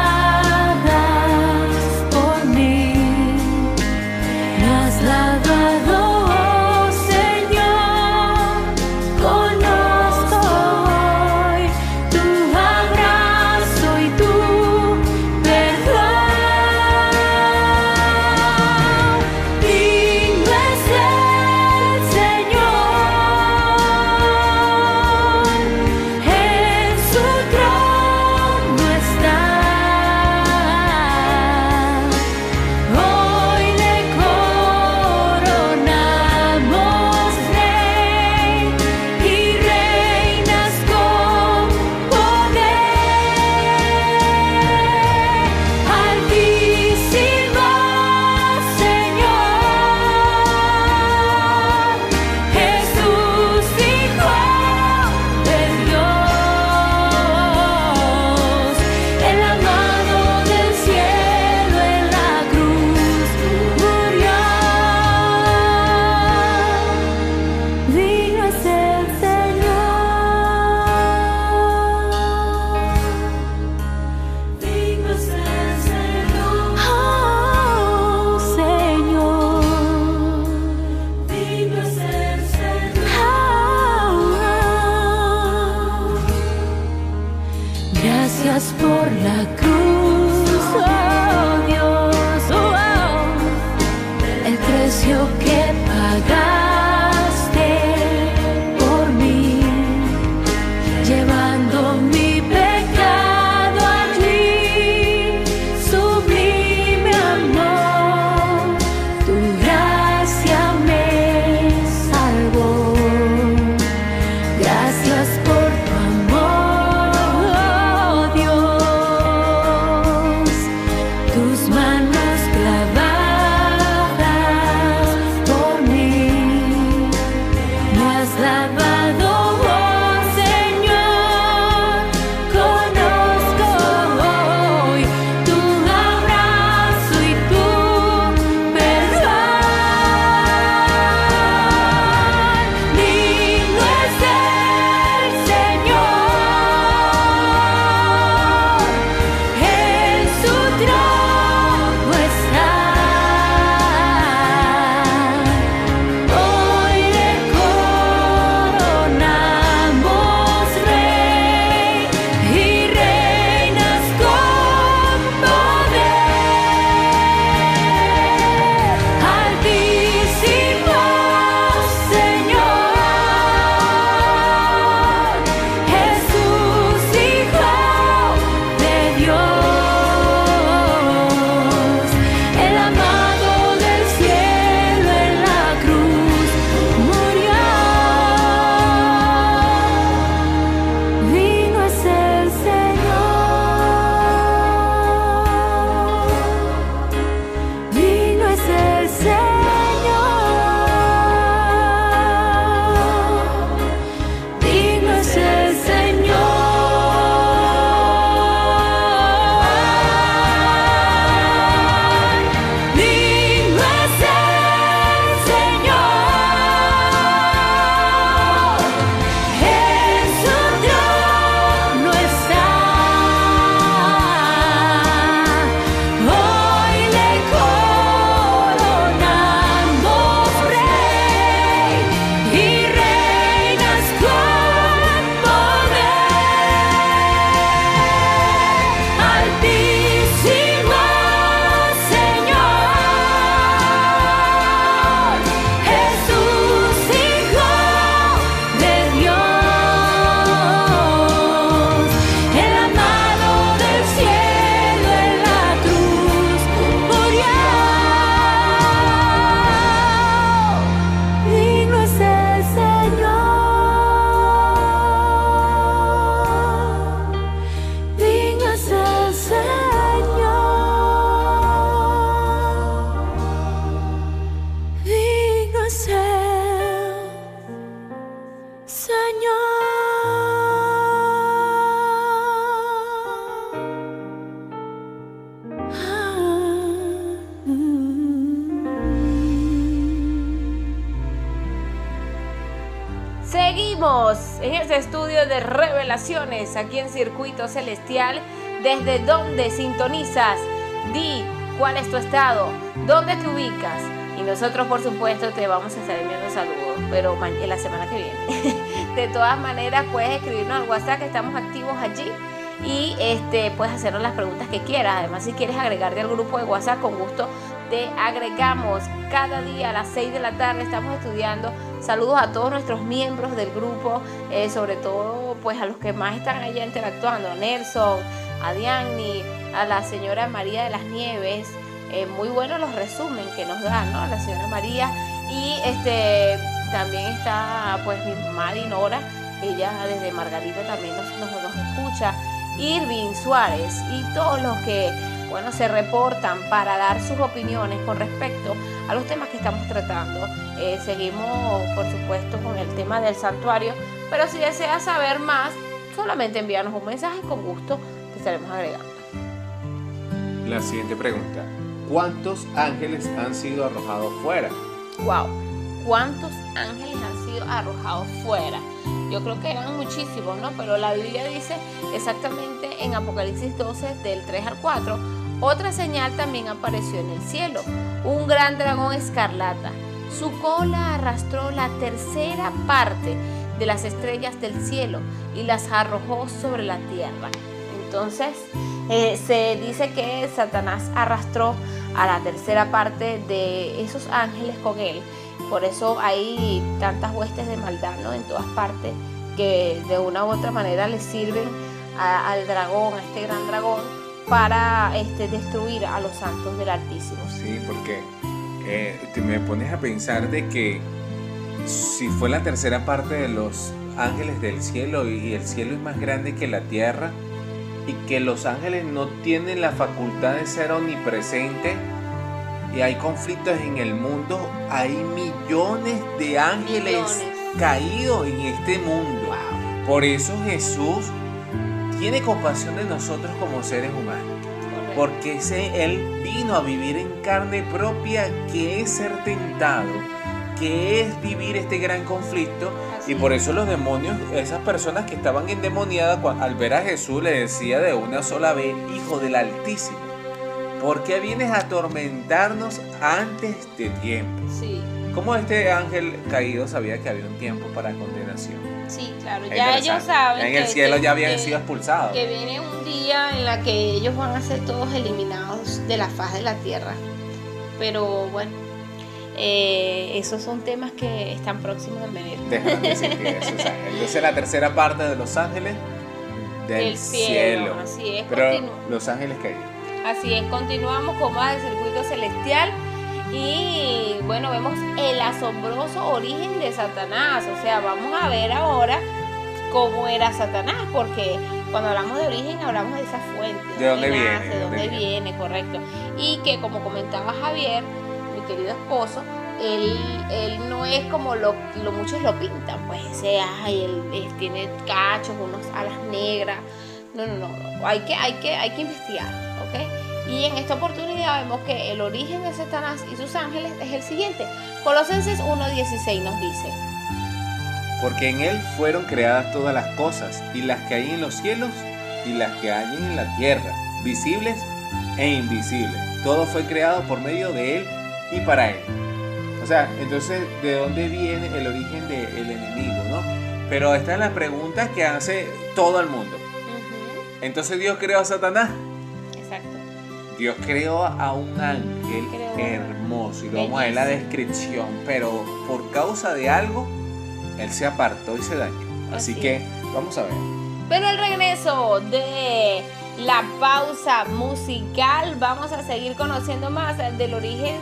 aquí en Circuito Celestial. ¿Desde dónde sintonizas? Di cuál es tu estado, dónde te ubicas. Y nosotros, por supuesto, te vamos a estar enviando saludos, pero en la semana que viene. De todas maneras, puedes escribirnos al WhatsApp que estamos activos allí y este, puedes hacernos las preguntas que quieras. Además, si quieres agregarte al grupo de WhatsApp, con gusto te agregamos. Cada día a las 6 de la tarde estamos estudiando. Saludos a todos nuestros miembros del grupo, eh, sobre todo pues a los que más están allá interactuando. A Nelson, a Diani, a la señora María de las Nieves. Eh, muy buenos los resumen que nos dan, ¿no? La señora María. Y este también está pues mi mamá Dinora, ella desde Margarita también nos, nos, nos escucha. Irving Suárez y todos los que bueno, se reportan para dar sus opiniones con respecto a los temas que estamos tratando. Eh, seguimos, por supuesto, con el tema del santuario, pero si deseas saber más, solamente envíanos un mensaje con gusto, te estaremos agregando. La siguiente pregunta. ¿Cuántos ángeles han sido arrojados fuera? Wow, ¿cuántos ángeles han sido arrojados fuera? Yo creo que eran muchísimos, ¿no? Pero la Biblia dice exactamente en Apocalipsis 12, del 3 al 4, otra señal también apareció en el cielo, un gran dragón escarlata. Su cola arrastró la tercera parte de las estrellas del cielo y las arrojó sobre la tierra. Entonces, eh, se dice que Satanás arrastró a la tercera parte de esos ángeles con él. Por eso hay tantas huestes de maldad ¿no? en todas partes que de una u otra manera le sirven al dragón, a este gran dragón, para este, destruir a los santos del Altísimo. Sí, porque eh, te me pones a pensar de que si fue la tercera parte de los ángeles del cielo y el cielo es más grande que la tierra y que los ángeles no tienen la facultad de ser omnipresentes y hay conflictos en el mundo, hay millones de ángeles Millones. caídos en este mundo. Por eso Jesús tiene compasión de nosotros como seres humanos. Porque ese, Él vino a vivir en carne propia, que es ser tentado, que es vivir este gran conflicto. Y por eso los demonios, esas personas que estaban endemoniadas, al ver a Jesús le decía de una sola vez, Hijo del Altísimo, ¿por qué vienes a atormentarnos antes de tiempo? Sí, ¿Cómo este ángel caído sabía que había un tiempo para condenación? Sí, claro. Es Ya ellos saben En el que- cielo que- ya habían que- sido expulsados. que viene un día en la que ellos van a ser todos eliminados de la faz de la tierra. Pero bueno, eh, esos son temas que están próximos a venir. Déjame decir que eso, o sea, entonces la tercera parte de los ángeles del, Del cielo, cielo. así es, Pero los ángeles caídos. Así es, continuamos con más del circuito celestial y bueno, vemos el asombroso origen de Satanás. O sea, vamos a ver ahora cómo era Satanás, porque cuando hablamos de origen hablamos de esa fuente. ¿De dónde nace, viene? De dónde viene, correcto. Y que como comentaba Javier, mi querido esposo, él, él no es como lo, lo muchos lo pintan, pues ese, ay, él, él tiene cachos, unas alas negras. No, no, no, no. Hay que, hay que, hay que investigar, ¿ok? Y en esta oportunidad vemos que el origen de Satanás y sus ángeles es el siguiente. Colosenses 1.16 nos dice, Porque en él fueron creadas todas las cosas, y las que hay en los cielos y las que hay en la tierra, visibles e invisibles. Todo fue creado por medio de él y para él. O sea, entonces, ¿de dónde viene el origen del enemigo, no? Pero esta es la pregunta que hace todo el mundo. Entonces Dios creó a Satanás. Dios creó a un ángel hermoso y lo vamos a ver la descripción, pero por causa de algo, él se apartó y se dañó. Así Así que vamos a ver. Pero el regreso de la pausa musical, vamos a seguir conociendo más del origen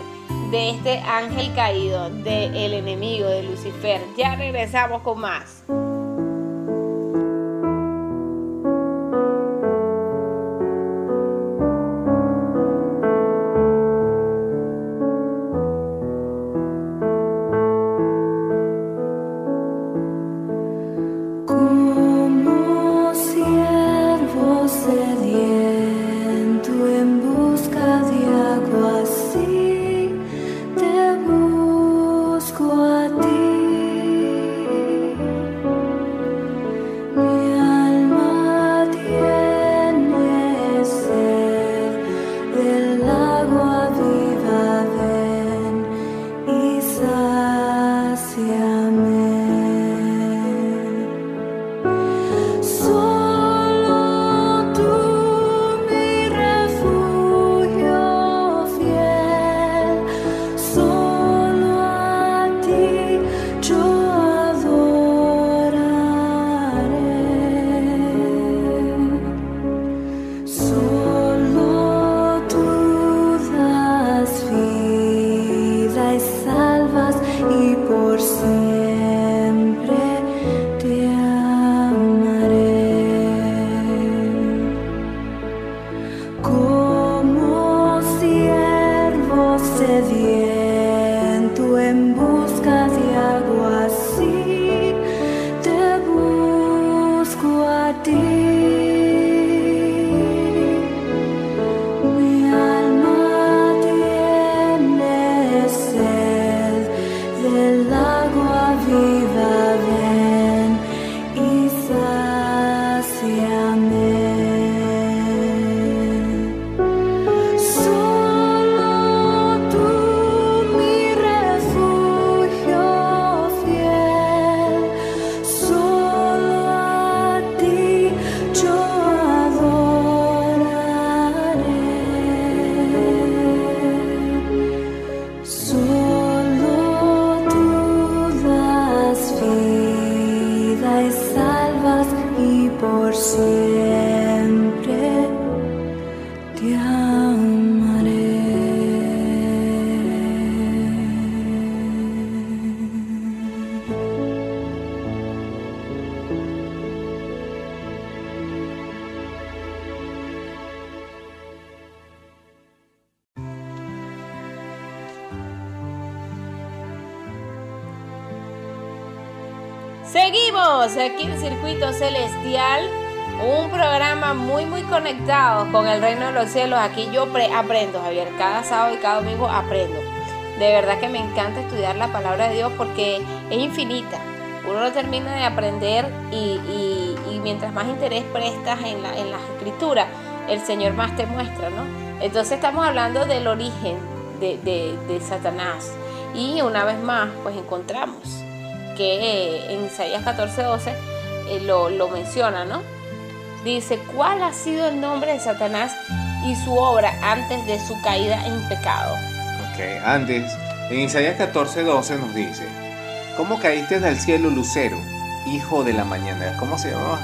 de este ángel caído, del enemigo de Lucifer. Ya regresamos con más. Aquí en Circuito Celestial, un programa muy muy conectado con el reino de los cielos. Aquí yo pre- aprendo, Javier, cada sábado y cada domingo aprendo. De verdad que me encanta estudiar la palabra de Dios porque es infinita. Uno no termina de aprender y, mientras más interés prestas en, la, en las escrituras, el Señor más te muestra, ¿no? Entonces estamos hablando del origen de Satanás. Y una vez más, pues encontramos que eh, en Isaías 14:12 eh, lo, lo menciona, ¿no? Dice, ¿cuál ha sido el nombre de Satanás y su obra antes de su caída en pecado? Ok, antes, en Isaías 14, 12 nos dice, ¿cómo caíste del cielo, Lucero, hijo de la mañana? ¿Cómo se llamaba?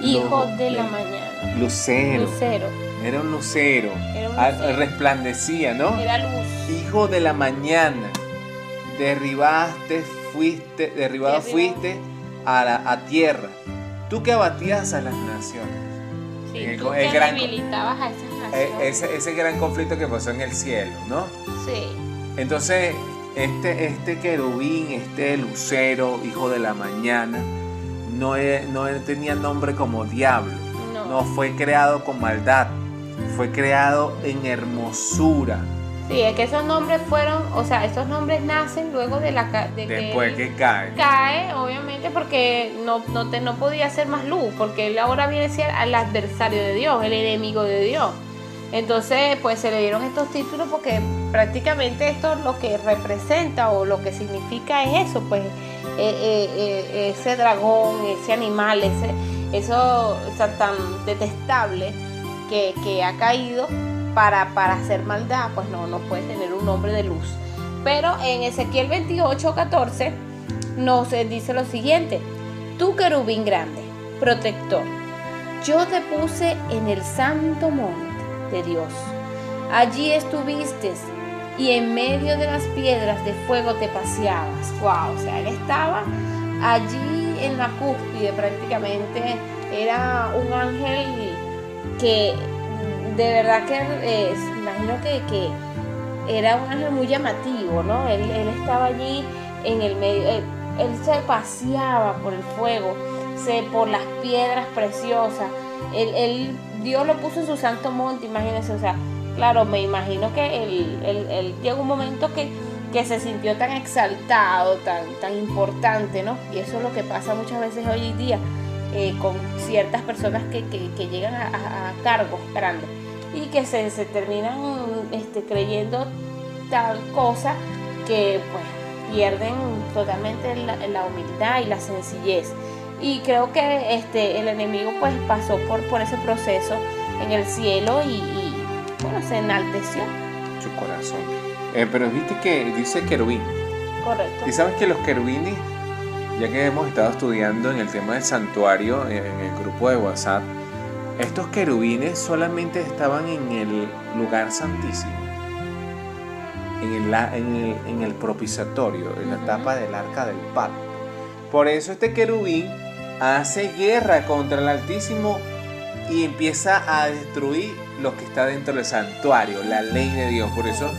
Hijo de la mañana. Lucero. Lucero. Era un lucero. Era un Ah, lucero. Resplandecía, ¿no? Era luz. Hijo de la mañana. Derribaste, fuiste, derribado fuiste a, la, a tierra. Tú que abatías a las naciones. Sí, El- tú el que gran- debilitabas a esas Eh, naciones. ese, ese gran conflicto que pasó en el cielo, ¿no? Sí. Entonces, este, este querubín, este lucero, hijo de la mañana, no, e- no e- tenía nombre como diablo. No. No fue creado con maldad. Fue creado en hermosura. Sí, es que esos nombres fueron, o sea, esos nombres nacen luego de la ca- de que Después él que cae. cae, obviamente, porque no, no, te, no podía hacer más luz, porque él ahora viene a ser al adversario de Dios, el enemigo de Dios. Entonces, pues se le dieron estos títulos porque prácticamente esto lo que representa o lo que significa es eso, pues eh, eh, eh, ese dragón, ese animal, ese, eso o sea, tan detestable que, que ha caído para, para hacer maldad, pues no, no puede tener un nombre de luz. Pero en Ezequiel 28, 14 nos eh, dice lo siguiente, tú querubín grande, protector, yo te puse en el santo monte de Dios. Allí estuviste y en medio de las piedras de fuego te paseabas. Wow, o sea, él estaba allí en la cúspide prácticamente. Era un ángel que de verdad que eh, imagino que, que era un ángel muy llamativo, ¿no? Él, estaba allí en el medio, él, se paseaba por el fuego, se, por las piedras preciosas. Él, Dios lo puso en su santo monte, imagínense, o sea, claro, me imagino que él, llegó un momento que, que se sintió tan exaltado, tan, tan importante, ¿no? Y eso es lo que pasa muchas veces hoy en día eh, con ciertas personas que, que- llegan a- a cargos grandes y que se, se terminan este, creyendo tal cosa que pues pierden totalmente la, la humildad y la sencillez. Y creo que este, el enemigo pues pasó por, por ese proceso en el cielo y, y, bueno, se enalteció. Su corazón. Eh, pero viste que dice querubín. Correcto. Y sabes que los querubines, ya que hemos estado estudiando en el tema del santuario, en el grupo de WhatsApp, estos querubines solamente estaban en el lugar santísimo, en el, en el, en el propiciatorio, en la tapa del arca del pacto. Por eso este querubín hace guerra contra el Altísimo y empieza a destruir lo que está dentro del santuario, la ley de Dios. Por eso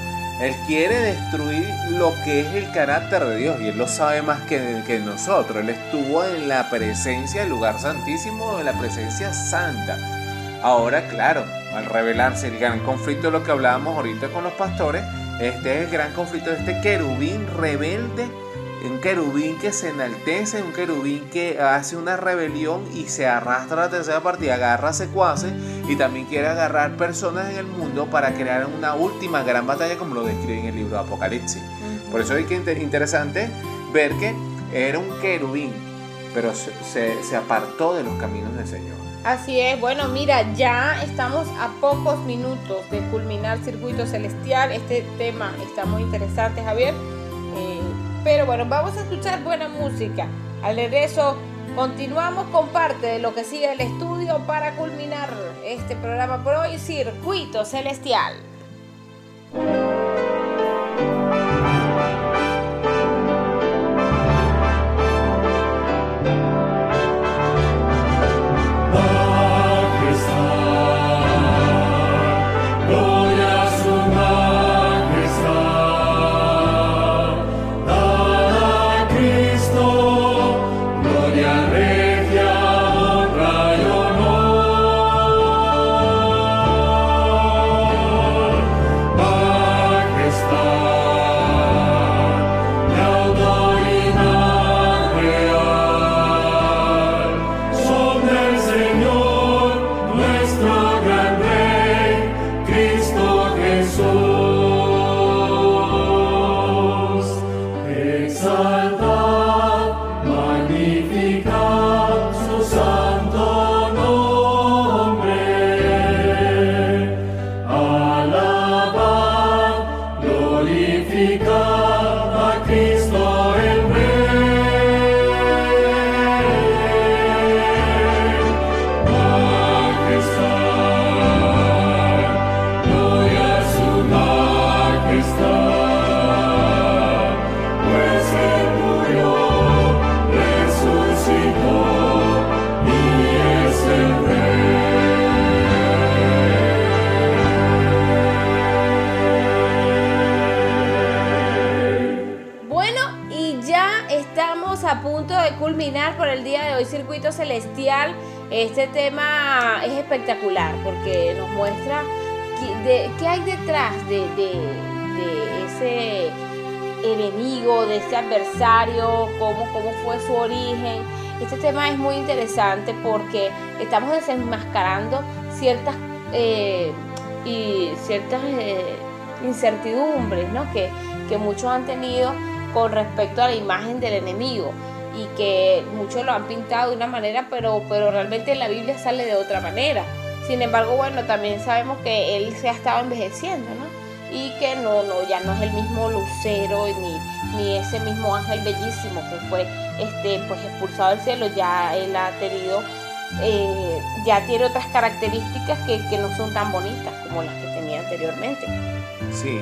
él quiere destruir lo que es el carácter de Dios y Él lo sabe más que, nosotros. Él estuvo en la presencia del lugar santísimo, en la presencia santa. Ahora, claro, al revelarse el gran conflicto de lo que hablábamos ahorita con los pastores, este es el gran conflicto de este querubín rebelde, un querubín que se enaltece, un querubín que hace una rebelión y se arrastra a la tercera parte y agarra secuaces y también quiere agarrar personas en el mundo para crear una última gran batalla como lo describe en el libro de Apocalipsis. Por eso es que inter- interesante ver que era un querubín, pero se, se- se apartó de los caminos del Señor. Así es, bueno, mira, ya estamos a pocos minutos de culminar Circuito Celestial. Este tema está muy interesante, Javier. Pero bueno, vamos a escuchar buena música. Al regreso, continuamos con parte de lo que sigue el estudio para culminar este programa por hoy, Circuito Celestial. Celestial. Este tema es espectacular porque nos muestra qué, hay detrás de, de- de ese enemigo, de ese adversario, cómo, cómo fue su origen. Este tema es muy interesante porque estamos desenmascarando ciertas eh, y ciertas eh, incertidumbres ¿no? que, que muchos han tenido con respecto a la imagen del enemigo y que muchos lo han pintado de una manera, pero, pero realmente en la Biblia sale de otra manera. Sin embargo, bueno, también sabemos que él se ha estado envejeciendo, ¿no? Y que no, no, ya no es el mismo lucero ni, ni ese mismo ángel bellísimo que fue este, pues expulsado del cielo, ya él ha tenido, eh, ya tiene otras características que, que no son tan bonitas como las que tenía anteriormente. Sí.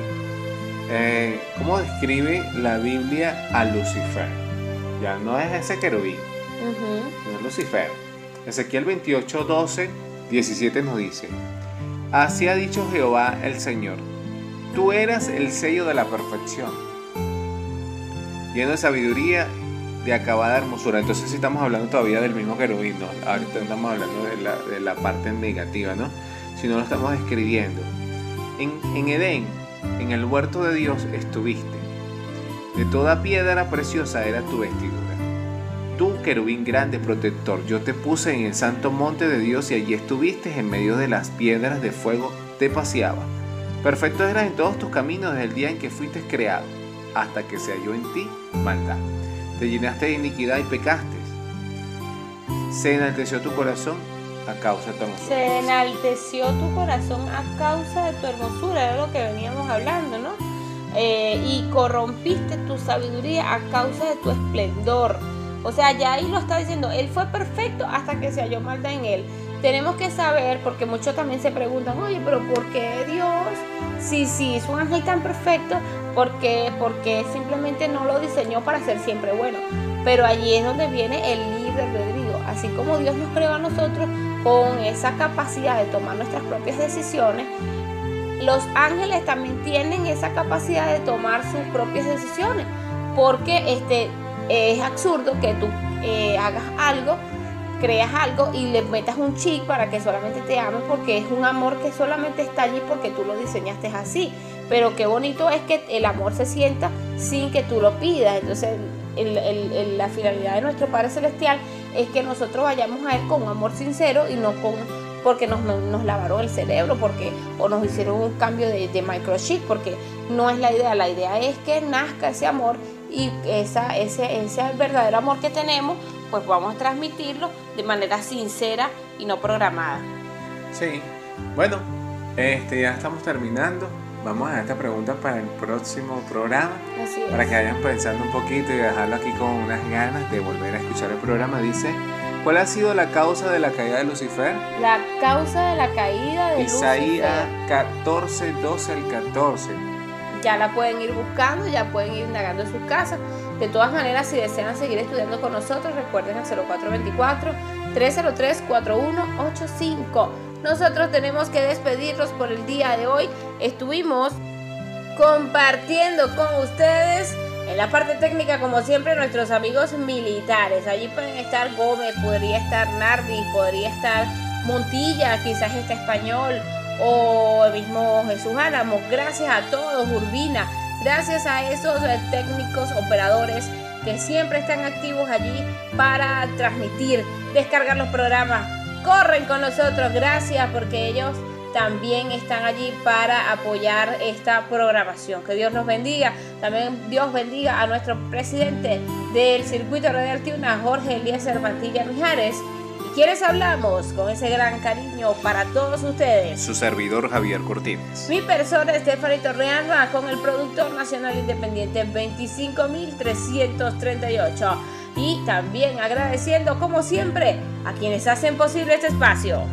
Eh, ¿Cómo describe la Biblia a Lucifer? Ya no es ese querubín, es Lucifer. Ezequiel 28, 12, 17 nos dice, Así ha dicho Jehová el Señor, tú eras el sello de la perfección, lleno de sabiduría, de acabada hermosura. Entonces sí estamos hablando todavía del mismo querubín, ¿no? Ahorita no estamos hablando de la, de la parte negativa, ¿no? Sino lo estamos describiendo. En, en Edén, en el huerto de Dios estuviste. De toda piedra preciosa era tu vestidura. Tú, querubín grande protector, yo te puse en el santo monte de Dios y allí estuviste en medio de las piedras de fuego, te paseaba. Perfecto eras en todos tus caminos desde el día en que fuiste creado. hasta que se halló en ti maldad. Te llenaste de iniquidad y pecaste. Se enalteció tu corazón a causa de tu hermosura. Se enalteció tu corazón a causa de tu hermosura, era lo que veníamos hablando, ¿no? Eh, y corrompiste tu sabiduría a causa de tu esplendor. O sea, ya ahí lo está diciendo, él fue perfecto hasta que se halló maldad en él. Tenemos que saber, porque muchos también se preguntan, oye, pero ¿por qué Dios? Si sí, es un ángel tan perfecto, ¿por qué? Porque simplemente no lo diseñó para ser siempre bueno. Pero allí es donde viene el libre albedrío. Así como Dios nos creó a nosotros con esa capacidad de tomar nuestras propias decisiones, los ángeles también tienen esa capacidad de tomar sus propias decisiones. Porque este, es absurdo que tú eh, hagas algo, creas algo y le metas un chip para que solamente te ame porque es un amor que solamente está allí porque tú lo diseñaste así. Pero qué bonito es que el amor se sienta sin que tú lo pidas. Entonces el- el- el- la finalidad de nuestro Padre Celestial es que nosotros vayamos a Él con un amor sincero y no con porque nos, nos lavaron el cerebro porque o nos hicieron un cambio de, de microchip porque no es la idea la idea es que nazca ese amor y esa, ese, ese verdadero amor que tenemos pues vamos a transmitirlo de manera sincera y no programada Sí. Bueno, este, ya estamos terminando. Vamos a dejar esta pregunta para el próximo programa. Así es. Para que vayan pensando un poquito y dejarlo aquí con unas ganas de volver a escuchar el programa. Dice, ¿cuál ha sido la causa de la caída de Lucifer? la causa de la caída de Isaías Lucifer 14, 12 al 14. ya la pueden ir buscando, ya pueden ir indagando en sus casas. De todas maneras, si desean seguir estudiando con nosotros, recuerden el 0424-303-4185. Nosotros tenemos que despedirnos por el día de hoy. Estuvimos compartiendo con ustedes en la parte técnica, como siempre, nuestros amigos militares. Allí pueden estar Gómez, podría estar Nardi, podría estar Montilla, quizás este español, o el mismo Jesús Álamos. Gracias a todos, Urbina. Gracias a esos eh, técnicos, operadores que siempre están activos allí para transmitir, descargar los programas. Corren con nosotros, gracias porque ellos también están allí para apoyar esta programación. Que Dios nos bendiga. También Dios bendiga a nuestro presidente del circuito radial Tiuna, Jorge Eliezer Mantilla Mijares. ¿Y quiénes hablamos? Con ese gran cariño para todos ustedes. Su servidor Javier Cortines. Mi persona, Stephanie Torrealba, con el productor nacional independiente 25338. Y también agradeciendo, como siempre, a quienes hacen posible este espacio.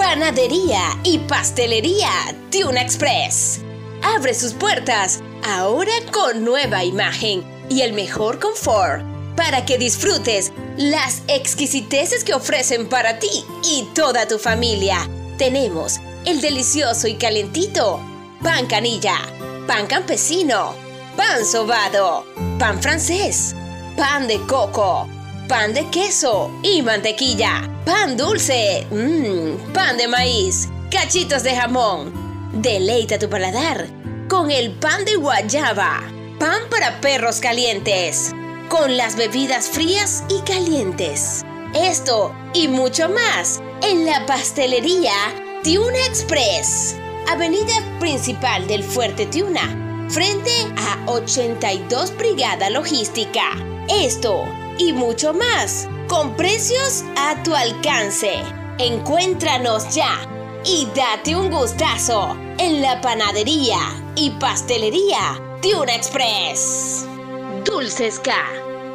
Panadería y pastelería Tuna Express. Abre sus puertas ahora con nueva imagen y el mejor confort para que disfrutes las exquisiteces que ofrecen para ti y toda tu familia. Tenemos el delicioso y calentito pan canilla, pan campesino, pan sobado, pan francés, pan de coco, pan de queso y mantequilla, pan dulce, mmm, pan de maíz, cachitos de jamón. Deleita tu paladar con el pan de guayaba, pan para perros calientes, con las bebidas frías y calientes. Esto y mucho más en la pastelería Tiuna Express, avenida principal del Fuerte Tiuna, frente a 82 Brigada Logística. Esto y mucho más, con precios a tu alcance. Encuéntranos ya y date un gustazo en la panadería y pastelería Tiuna Express. Dulces K,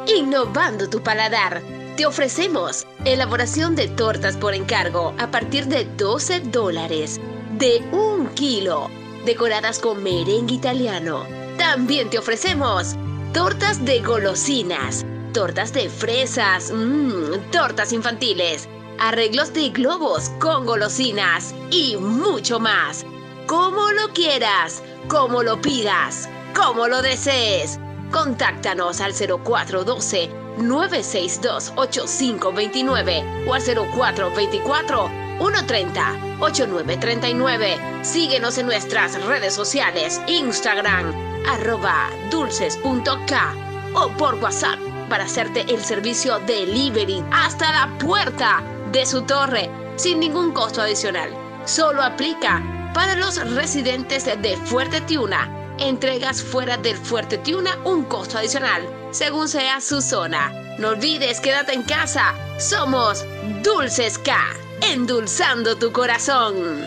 innovando tu paladar. Te ofrecemos elaboración de tortas por encargo a partir de 12 dólares, de un kilo, decoradas con merengue italiano. También te ofrecemos tortas de golosinas, tortas de fresas, mmm, tortas infantiles, arreglos de globos con golosinas y mucho más. Como lo quieras, como lo pidas, como lo desees. Contáctanos al 0412 962 8529 o al 0424 130 8939. Síguenos en nuestras redes sociales, Instagram, arroba dulces.k o por WhatsApp para hacerte el servicio delivery hasta la puerta de su torre sin ningún costo adicional. Solo aplica para los residentes de Fuerte Tiuna Entregas fuera del Fuerte Tiuna un costo adicional, según sea su zona. No olvides, quédate en casa. Somos Dulces K, endulzando tu corazón.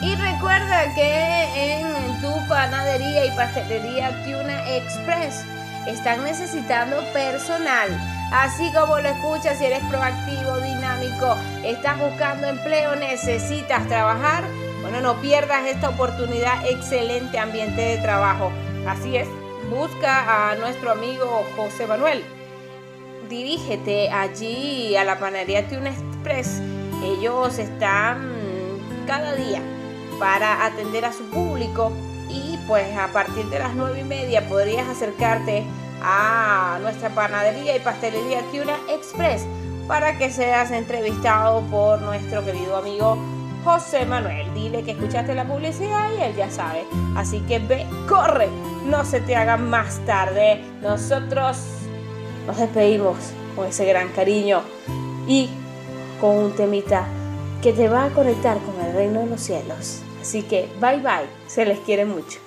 Y recuerda que en tu panadería y pastelería Tuna Express están necesitando personal. Así como lo escuchas, si eres proactivo, dinámico, estás buscando empleo, necesitas trabajar, bueno, no pierdas esta oportunidad, excelente ambiente de trabajo. Así es, busca a nuestro amigo José Manuel. Dirígete allí a la panadería Tuna Express. Ellos están cada día para atender a su público y pues a partir de las nueve y media podrías acercarte a nuestra panadería y pastelería Tuna Express para que seas entrevistado por nuestro querido amigo José Manuel. Dile que escuchaste la publicidad y él ya sabe. Así que ve, corre, no se te haga más tarde. Nosotros nos despedimos con ese gran cariño y con un temita que te va a conectar con el reino de los cielos. Así que bye bye, se les quiere mucho.